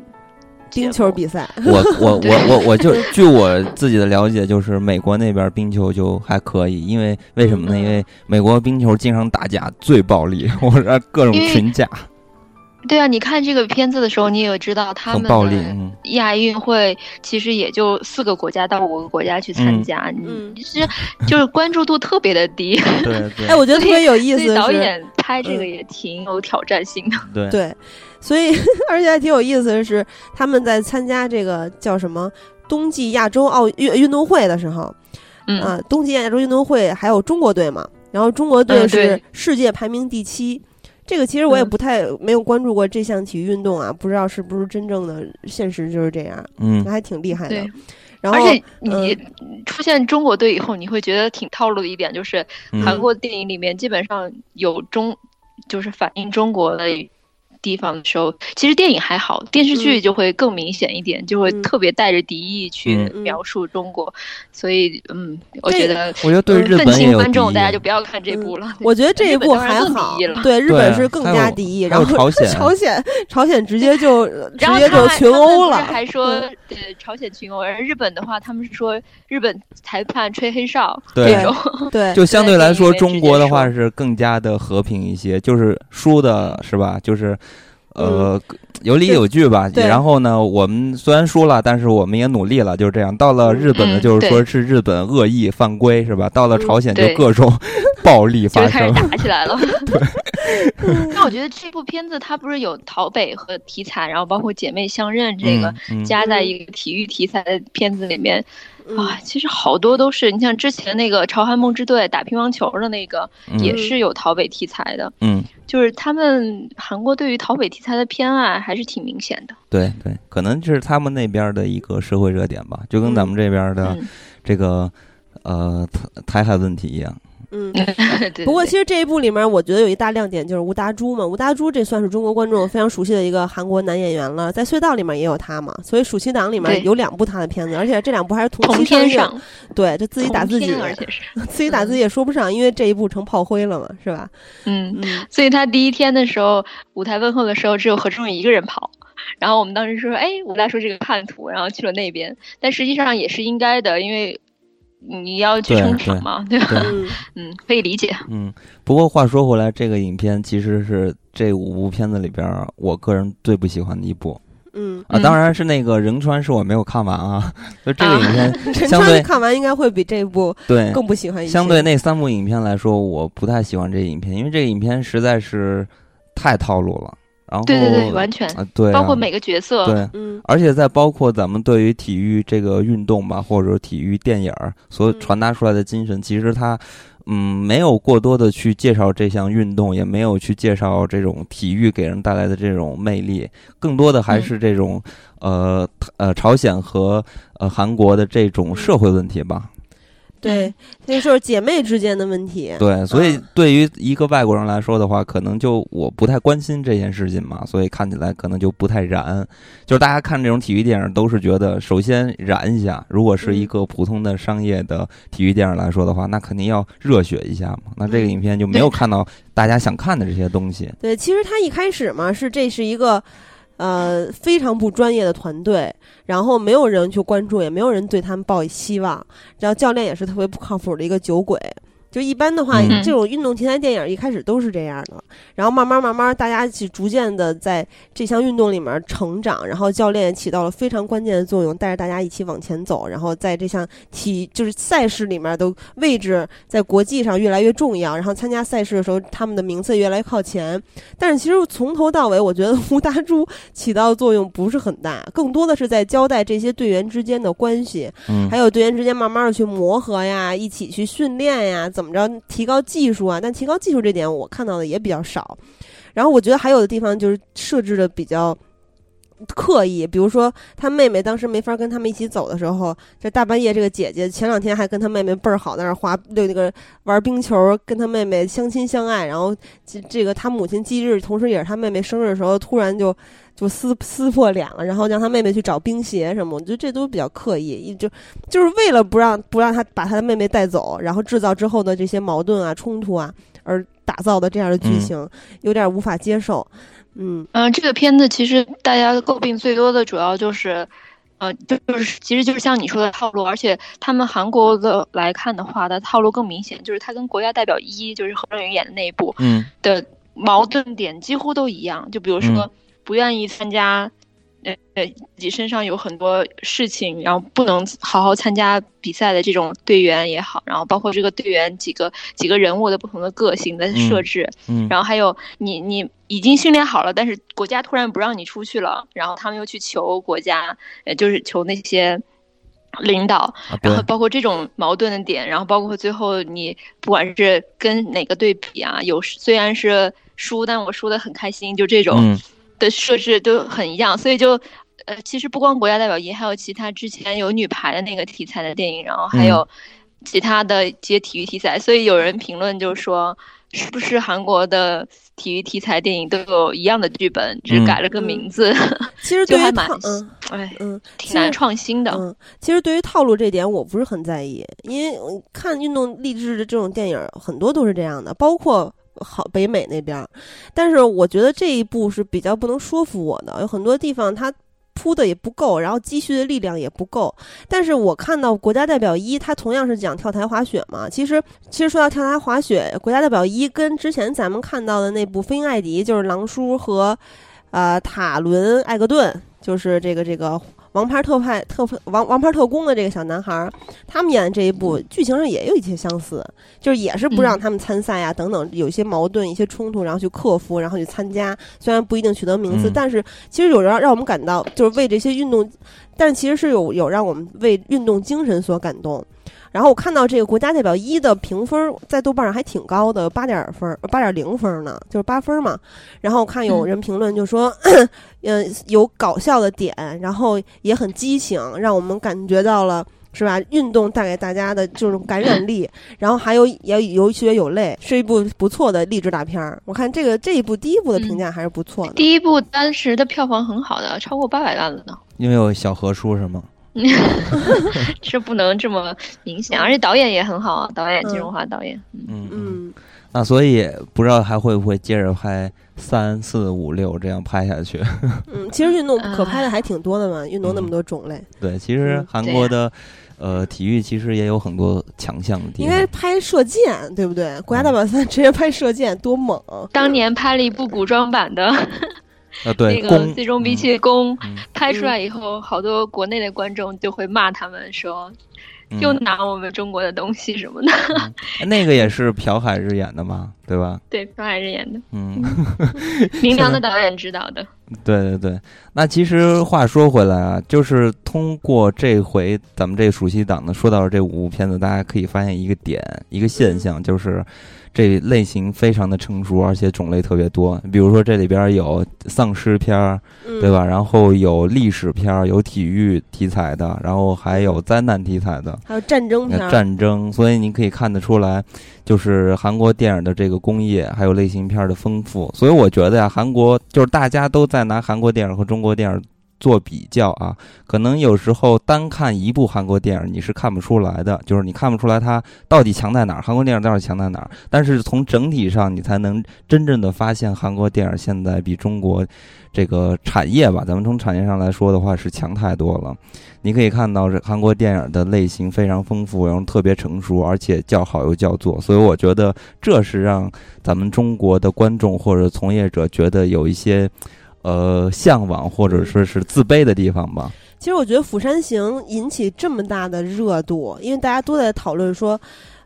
冰球比赛。我 <laughs> 我我我我就据我自己的了解，就是美国那边冰球就还可以，因为为什么呢？因为美国冰球经常打架，最暴力，<laughs> 我说各种群架。对啊，你看这个片子的时候，你也知道他们亚运会其实也就四个国家到五个国家去参加，嗯，其实就是关注度特别的低。<laughs> 对对。哎，我觉得特别有意思。导演拍这个也挺有挑战性的。对对，所以 <laughs> 而且还挺有意思的是，他们在参加这个叫什么冬季亚洲奥运运动会的时候，啊，冬季亚洲运动会还有中国队嘛，然后中国队是世界排名第七。这个其实我也不太没有关注过这项体育运动啊，不知道是不是真正的现实就是这样。嗯，那还挺厉害的。然后，而且你出现中国队以后，你会觉得挺套路的一点就是，韩国电影里面基本上有中，就是反映中国的地方的时候，其实电影还好，电视剧就会更明显一点，就会特别带着敌意去描述中国。所以，嗯，我觉得，我觉得对日本也观众，大家就不要看这部了。我觉得 <laughs> 这一部还好，对日本是更加敌意。然后朝鲜，<laughs> 朝鲜，朝鲜直接就 <laughs> 直接就群殴了。还说，呃，朝鲜群殴。而日本的话，他们是说日本裁判吹黑哨这种。对，就相对来说，中国的话是更加的和平一些，就是输的是吧？就是。呃，有理有据吧。然后呢，我们虽然输了，但是我们也努力了，就是这样。到了日本呢，就是说是日本恶意犯规，是吧？到了朝鲜就各种暴力发生，打起来了。<laughs> <laughs> 对。那我觉得这部片子它不是有逃北和题材，然后包括姐妹相认这个加在一个体育题材的片子里面。啊，其实好多都是，你像之前那个《朝韩梦之队》打乒乓球的那个，也是有逃北题材的。嗯，就是他们韩国对于逃北题材的偏爱还是挺明显的。对对，可能就是他们那边的一个社会热点吧，就跟咱们这边的这个呃台台海问题一样。嗯，<laughs> 不过其实这一部里面，我觉得有一大亮点就是吴达洙嘛。吴达洙这算是中国观众非常熟悉的一个韩国男演员了，在《隧道》里面也有他嘛。所以暑期档里面有两部他的片子，而且这两部还是同期上映。对，就自己打自己，而且是 <laughs> 自己打自己也说不上，因为这一部成炮灰了嘛，是吧？嗯嗯。所以他第一天的时候，舞台问候的时候，只有何正宇一个人跑。然后我们当时说，哎，我们来说这个叛徒，然后去了那边。但实际上也是应该的，因为。你要去撑场嘛，对吧？嗯，可以理解。嗯，不过话说回来，这个影片其实是这五部片子里边，我个人最不喜欢的一部。嗯啊，当然是那个仁川是我没有看完啊。就这个影片，<laughs> 相对看完应该会比这部对更不喜欢一些。相对那三部影片来说，我不太喜欢这影片，因为这个影片实在是太套路了。然后对对对，完全啊，对，包括每个角色，对，嗯，而且在包括咱们对于体育这个运动吧，或者说体育电影所传达出来的精神，其实它，嗯，没有过多的去介绍这项运动，也没有去介绍这种体育给人带来的这种魅力，更多的还是这种，呃呃，朝鲜和呃韩国的这种社会问题吧。对，所以说是姐妹之间的问题。对，所以对于一个外国人来说的话，可能就我不太关心这件事情嘛，所以看起来可能就不太燃。就是大家看这种体育电影，都是觉得首先燃一下。如果是一个普通的商业的体育电影来说的话，那肯定要热血一下嘛。那这个影片就没有看到大家想看的这些东西。对，其实他一开始嘛，是这是一个。呃，非常不专业的团队，然后没有人去关注，也没有人对他们抱以希望，然后教练也是特别不靠谱的一个酒鬼。就一般的话，这种运动题材电影一开始都是这样的，然后慢慢慢慢，大家去逐渐的在这项运动里面成长，然后教练起到了非常关键的作用，带着大家一起往前走，然后在这项体就是赛事里面的位置在国际上越来越重要，然后参加赛事的时候，他们的名次越来越靠前。但是其实从头到尾，我觉得吴达洙起到的作用不是很大，更多的是在交代这些队员之间的关系，还有队员之间慢慢的去磨合呀，一起去训练呀。怎么着提高技术啊？但提高技术这点我看到的也比较少。然后我觉得还有的地方就是设置的比较刻意，比如说他妹妹当时没法跟他们一起走的时候，这大半夜这个姐姐前两天还跟他妹妹倍儿好，在那滑溜那个玩冰球，跟他妹妹相亲相爱。然后这这个他母亲忌日，同时也是他妹妹生日的时候，突然就。就撕撕破脸了，然后让他妹妹去找冰鞋什么，我觉得这都比较刻意，就就是为了不让不让他把他的妹妹带走，然后制造之后的这些矛盾啊、冲突啊，而打造的这样的剧情，有点无法接受。嗯嗯，这个片子其实大家诟病最多的主要就是，呃，就就是其实就是像你说的套路，而且他们韩国的来看的话，它套路更明显，就是他跟国家代表一就是何正宇演的那一部，嗯，的矛盾点几乎都一样，就比如说。不愿意参加，呃呃，自己身上有很多事情，然后不能好好参加比赛的这种队员也好，然后包括这个队员几个几个人物的不同的个性的设置，嗯，然后还有你你已经训练好了，但是国家突然不让你出去了，然后他们又去求国家，呃，就是求那些领导，然后包括这种矛盾的点，然后包括最后你不管是跟哪个对比啊，有虽然是输，但我输的很开心，就这种。的设置都很一样，所以就，呃，其实不光国家代表一，还有其他之前有女排的那个题材的电影，然后还有，其他的一些体育题材，所以有人评论就说，是不是韩国的体育题材电影都有一样的剧本，只改了个名字？<laughs> 其实就还蛮，嗯，哎，嗯，挺难创新的。嗯，其实对于套路这点，我不是很在意，因为看运动励志的这种电影，很多都是这样的，包括好北美那边。但是我觉得这一部是比较不能说服我的，有很多地方它。铺的也不够，然后积蓄的力量也不够。但是我看到国家代表一，它同样是讲跳台滑雪嘛。其实，其实说到跳台滑雪，国家代表一跟之前咱们看到的那部《飞鹰艾迪》，就是狼叔和，呃，塔伦艾格顿，就是这个这个。王牌特派特王王牌特工的这个小男孩，他们演的这一部剧情上也有一些相似，就是也是不让他们参赛啊，等等，有一些矛盾、一些冲突，然后去克服，然后去参加。虽然不一定取得名次，但是其实有让让我们感到，就是为这些运动，但其实是有有让我们为运动精神所感动。然后我看到这个国家代表一的评分在豆瓣上还挺高的，八点分，八点零分呢，就是八分嘛。然后我看有人评论就说，嗯，有搞笑的点，然后也很激情，让我们感觉到了是吧？运动带给大家的这种感染力。然后还有也有血有泪，是一部不错的励志大片儿。我看这个这一部第一部的评价还是不错的。第一部当时的票房很好的，超过八百万了呢。因为有小何叔是吗？<laughs> 这不能这么明显，而且导演也很好啊，导演金荣华导演。嗯嗯，那所以不知道还会不会接着拍三四五六这样拍下去？嗯，其实运动可拍的还挺多的嘛，运动那么多种类。对，其实韩国的呃体育其实也有很多强项的地方。应该拍射箭，对不对？国家大表赛直接拍射箭，多猛！当年拍了一部古装版的。啊，对，那个最终兵器宫拍出来以后，好多国内的观众就会骂他们说，又拿我们中国的东西什么的。<laughs> 那个也是朴海日演的嘛，对吧？对，朴海日演的。嗯，<laughs> 明良的导演指导的。对对对，那其实话说回来啊，就是通过这回咱们这暑期档呢，说到这五部片子，大家可以发现一个点，一个现象，就是。这类型非常的成熟，而且种类特别多。比如说，这里边有丧尸片儿，对吧？然后有历史片儿，有体育题材的，然后还有灾难题材的，还有战争片。战争，所以你可以看得出来，就是韩国电影的这个工业还有类型片的丰富。所以我觉得呀，韩国就是大家都在拿韩国电影和中国电影。做比较啊，可能有时候单看一部韩国电影你是看不出来的，就是你看不出来它到底强在哪儿，韩国电影到底强在哪儿。但是从整体上，你才能真正的发现韩国电影现在比中国这个产业吧，咱们从产业上来说的话是强太多了。你可以看到，这韩国电影的类型非常丰富，然后特别成熟，而且叫好又叫座。所以我觉得这是让咱们中国的观众或者从业者觉得有一些。呃，向往或者说是自卑的地方吧。其实我觉得《釜山行》引起这么大的热度，因为大家都在讨论说，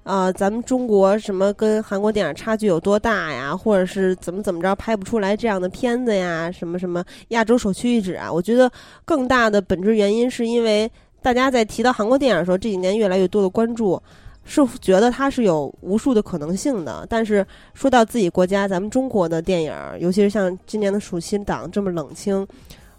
啊，咱们中国什么跟韩国电影差距有多大呀，或者是怎么怎么着拍不出来这样的片子呀，什么什么亚洲首屈一指啊。我觉得更大的本质原因是因为大家在提到韩国电影的时候，这几年越来越多的关注。是觉得它是有无数的可能性的，但是说到自己国家，咱们中国的电影，尤其是像今年的暑期档这么冷清，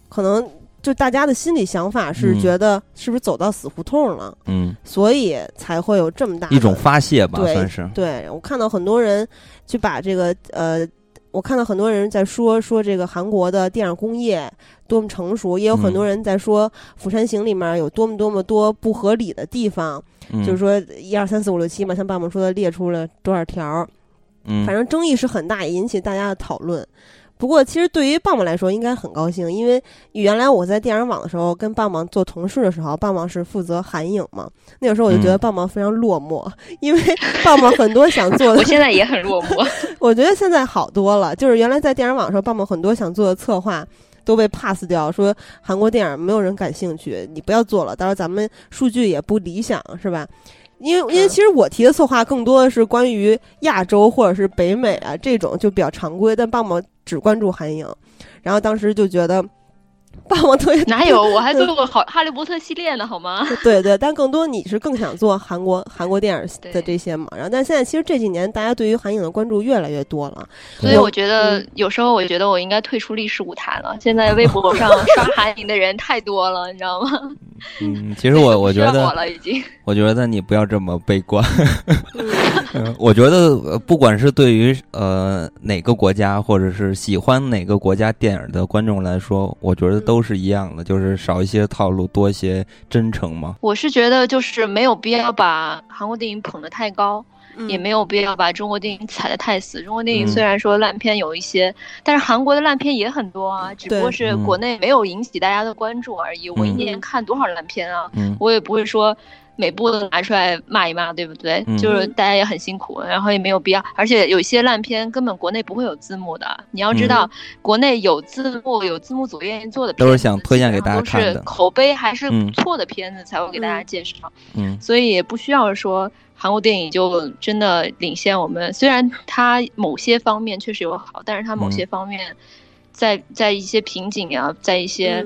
可能就大家的心理想法是觉得是不是走到死胡同了？嗯，所以才会有这么大一种发泄吧，算是。对我看到很多人去把这个呃，我看到很多人在说说这个韩国的电影工业多么成熟，也有很多人在说《釜山行》里面有多么多么多不合理的地方。就是说，一二三四五六七嘛，像爸爸说的，列出了多少条？嗯，反正争议是很大，也引起大家的讨论。不过，其实对于棒棒来说，应该很高兴，因为原来我在电影网的时候，跟棒棒做同事的时候，棒棒是负责韩影嘛。那个时候我就觉得棒棒非常落寞，因为棒棒很多想做的，我现在也很落寞。<laughs> 我觉得现在好多了，就是原来在电影网的时候，棒棒很多想做的策划。都被 pass 掉，说韩国电影没有人感兴趣，你不要做了。到时候咱们数据也不理想，是吧？因为因为其实我提的策划更多的是关于亚洲或者是北美啊这种就比较常规，但棒棒只关注韩影。然后当时就觉得 <laughs> 霸王特别哪有？我还做过好哈利波特系列呢，好吗？<laughs> 对对，但更多你是更想做韩国韩国电影的这些嘛？然后，但现在其实这几年大家对于韩影的关注越来越多了，所以我觉得有时候我觉得我应该退出历史舞台了。现在微博 <laughs> 上刷韩影的人太多了，你知道吗？嗯，其实我我觉得我了已经，我觉得你不要这么悲观。<laughs> 我觉得不管是对于呃哪个国家，或者是喜欢哪个国家电影的观众来说，我觉得都是一样的，就是少一些套路，多一些真诚嘛。我是觉得就是没有必要把韩国电影捧得太高，也没有必要把中国电影踩得太死。中国电影虽然说烂片有一些，但是韩国的烂片也很多啊，只不过是国内没有引起大家的关注而已。我一年看多少烂片啊，我也不会说。每部都拿出来骂一骂，对不对？就是大家也很辛苦，然后也没有必要。而且有一些烂片根本国内不会有字幕的。你要知道，国内有字幕、有字幕组愿意做的，都是想推荐给大家看的，口碑还是不错的片子才会给大家介绍。嗯，所以也不需要说韩国电影就真的领先我们。虽然它某些方面确实有好，但是它某些方面在在一些瓶颈啊，在一些。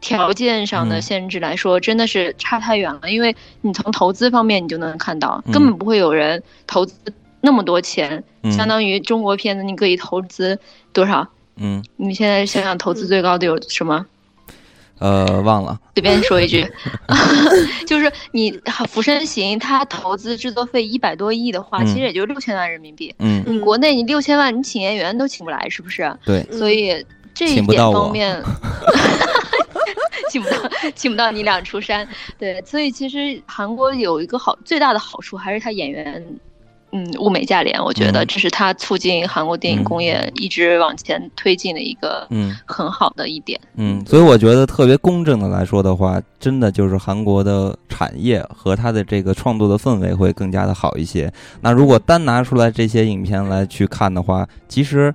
条件上的限制来说，真的是差太远了。因为你从投资方面，你就能看到，根本不会有人投资那么多钱，相当于中国片子，你可以投资多少？嗯，你现在想想，投资最高的有什么？呃，忘了。随便说一句，<laughs> 就是你《釜山行》，它投资制作费一百多亿的话，其实也就六千万人民币。嗯，你国内你六千万，你请演员都请不来，是不是？对。所以这一点方面。<laughs> <laughs> 请不到，请不到你俩出山。对，所以其实韩国有一个好最大的好处，还是他演员，嗯，物美价廉。我觉得这是他促进韩国电影工业一直往前推进的一个嗯很好的一点。嗯，所以我觉得特别公正的来说的话，真的就是韩国的产业和他的这个创作的氛围会更加的好一些。那如果单拿出来这些影片来去看的话，其实。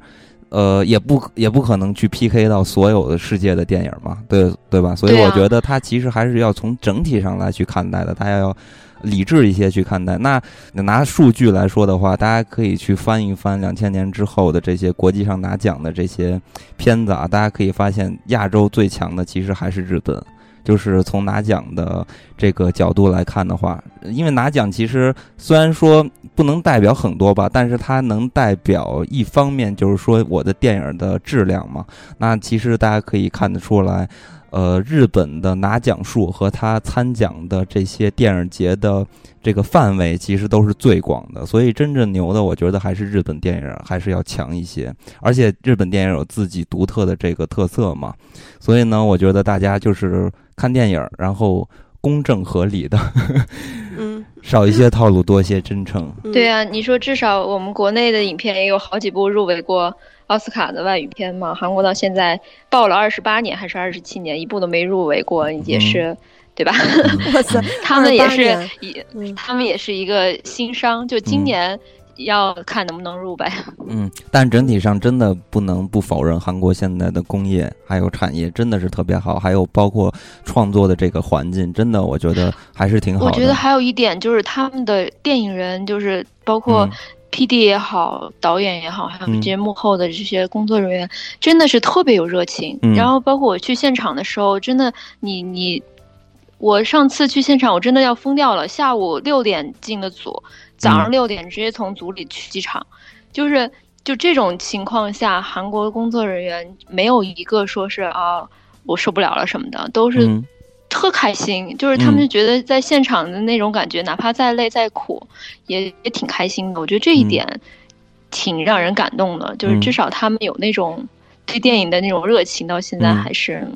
呃，也不也不可能去 PK 到所有的世界的电影嘛，对对吧？所以我觉得它其实还是要从整体上来去看待的，大家要理智一些去看待。那拿数据来说的话，大家可以去翻一翻两千年之后的这些国际上拿奖的这些片子啊，大家可以发现亚洲最强的其实还是日本。就是从拿奖的这个角度来看的话，因为拿奖其实虽然说不能代表很多吧，但是它能代表一方面，就是说我的电影的质量嘛。那其实大家可以看得出来，呃，日本的拿奖数和他参奖的这些电影节的这个范围，其实都是最广的。所以真正牛的，我觉得还是日本电影还是要强一些。而且日本电影有自己独特的这个特色嘛，所以呢，我觉得大家就是。看电影，然后公正合理的，嗯，<laughs> 少一些套路，多一些真诚。对啊，你说至少我们国内的影片也有好几部入围过奥斯卡的外语片嘛？韩国到现在报了二十八年还是二十七年，一部都没入围过，也是对吧？<laughs> 他们也是一，他们也是一个新商，就今年。要看能不能入呗。<laughs> 嗯，但整体上真的不能不否认，韩国现在的工业还有产业真的是特别好，还有包括创作的这个环境，真的我觉得还是挺好的。我觉得还有一点就是他们的电影人，就是包括 P D 也好，导演也好，还有这些幕后的这些工作人员，真的是特别有热情。然后包括我去现场的时候，真的，你你，我上次去现场，我真的要疯掉了。下午六点进的组。早上六点直接从组里去机场，就是就这种情况下，韩国工作人员没有一个说是啊我受不了了什么的，都是特开心，就是他们就觉得在现场的那种感觉，哪怕再累再苦，也也挺开心的。我觉得这一点挺让人感动的，就是至少他们有那种。对电影的那种热情，到现在还是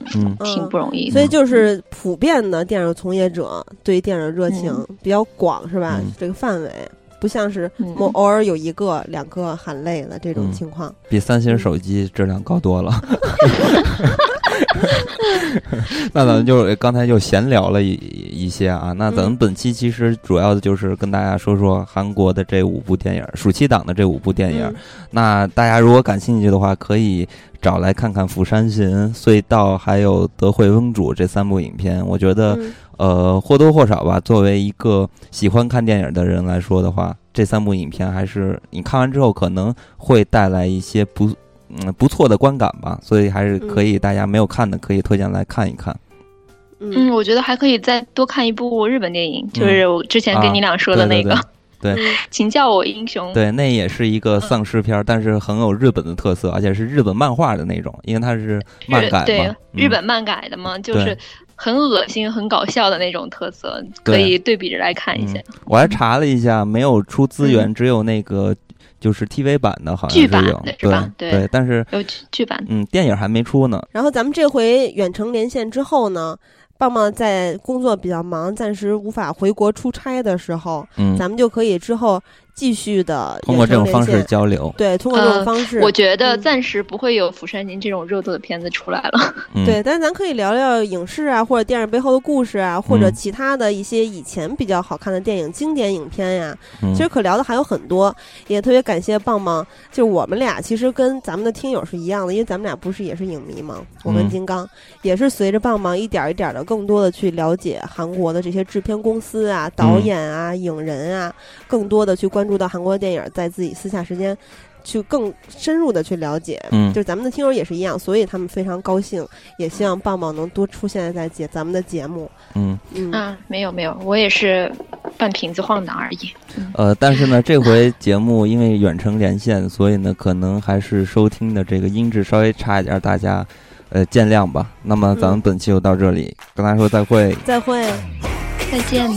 挺不容易。所以就是普遍的电影从业者对电影热情比较广，是吧？这个范围不像是我偶尔有一个两个喊累了这种情况，比三星手机质量高多了。<laughs> <laughs> 那咱们就刚才就闲聊了一一些啊。那咱们本期其实主要的就是跟大家说说韩国的这五部电影，暑期档的这五部电影。那大家如果感兴趣的话，可以找来看看《釜山行》、《隧道》还有《德惠翁主》这三部影片。我觉得，呃，或多或少吧，作为一个喜欢看电影的人来说的话，这三部影片还是你看完之后可能会带来一些不。嗯不错的观感吧，所以还是可以大家没有看的可以推荐来看一看。嗯，我觉得还可以再多看一部日本电影，就是我之前跟你俩说的那个，对，<laughs> 请叫我英雄。对，那也是一个丧尸片，但是很有日本的特色，而且是日本漫画的那种，因为它是漫改嘛，日本漫改的嘛，就是很恶心、很搞笑的那种特色，可以对比着来看一下。我还查了一下，没有出资源，只有那个就是 TV 版的，好像是有，对对，但是有剧版，嗯，电影还没出呢。然后咱们这回远程连线之后呢？棒棒在工作比较忙，暂时无法回国出差的时候，嗯，咱们就可以之后。继续的通过这种方式交流，对，通过这种方式，我觉得暂时不会有《釜山行》这种热度的片子出来了。对，但是咱可以聊聊影视啊，或者电影背后的故事啊，或者其他的一些以前比较好看的电影、经典影片呀。其实可聊的还有很多，也特别感谢棒棒。就我们俩其实跟咱们的听友是一样的，因为咱们俩不是也是影迷吗？我跟金刚也是随着棒棒一点一点的，更多的去了解韩国的这些制片公司啊、导演啊、影人啊，更多的去关。注到韩国电影，在自己私下时间，去更深入的去了解，嗯，就是咱们的听友也是一样，所以他们非常高兴，也希望棒棒能多出现在节咱们的节目，嗯嗯啊，没有没有，我也是半瓶子晃荡而已。呃，但是呢，这回节目因为远程连线，所以呢，可能还是收听的这个音质稍微差一点，大家呃见谅吧。那么咱们本期就到这里，跟大家说再会，再会，再见。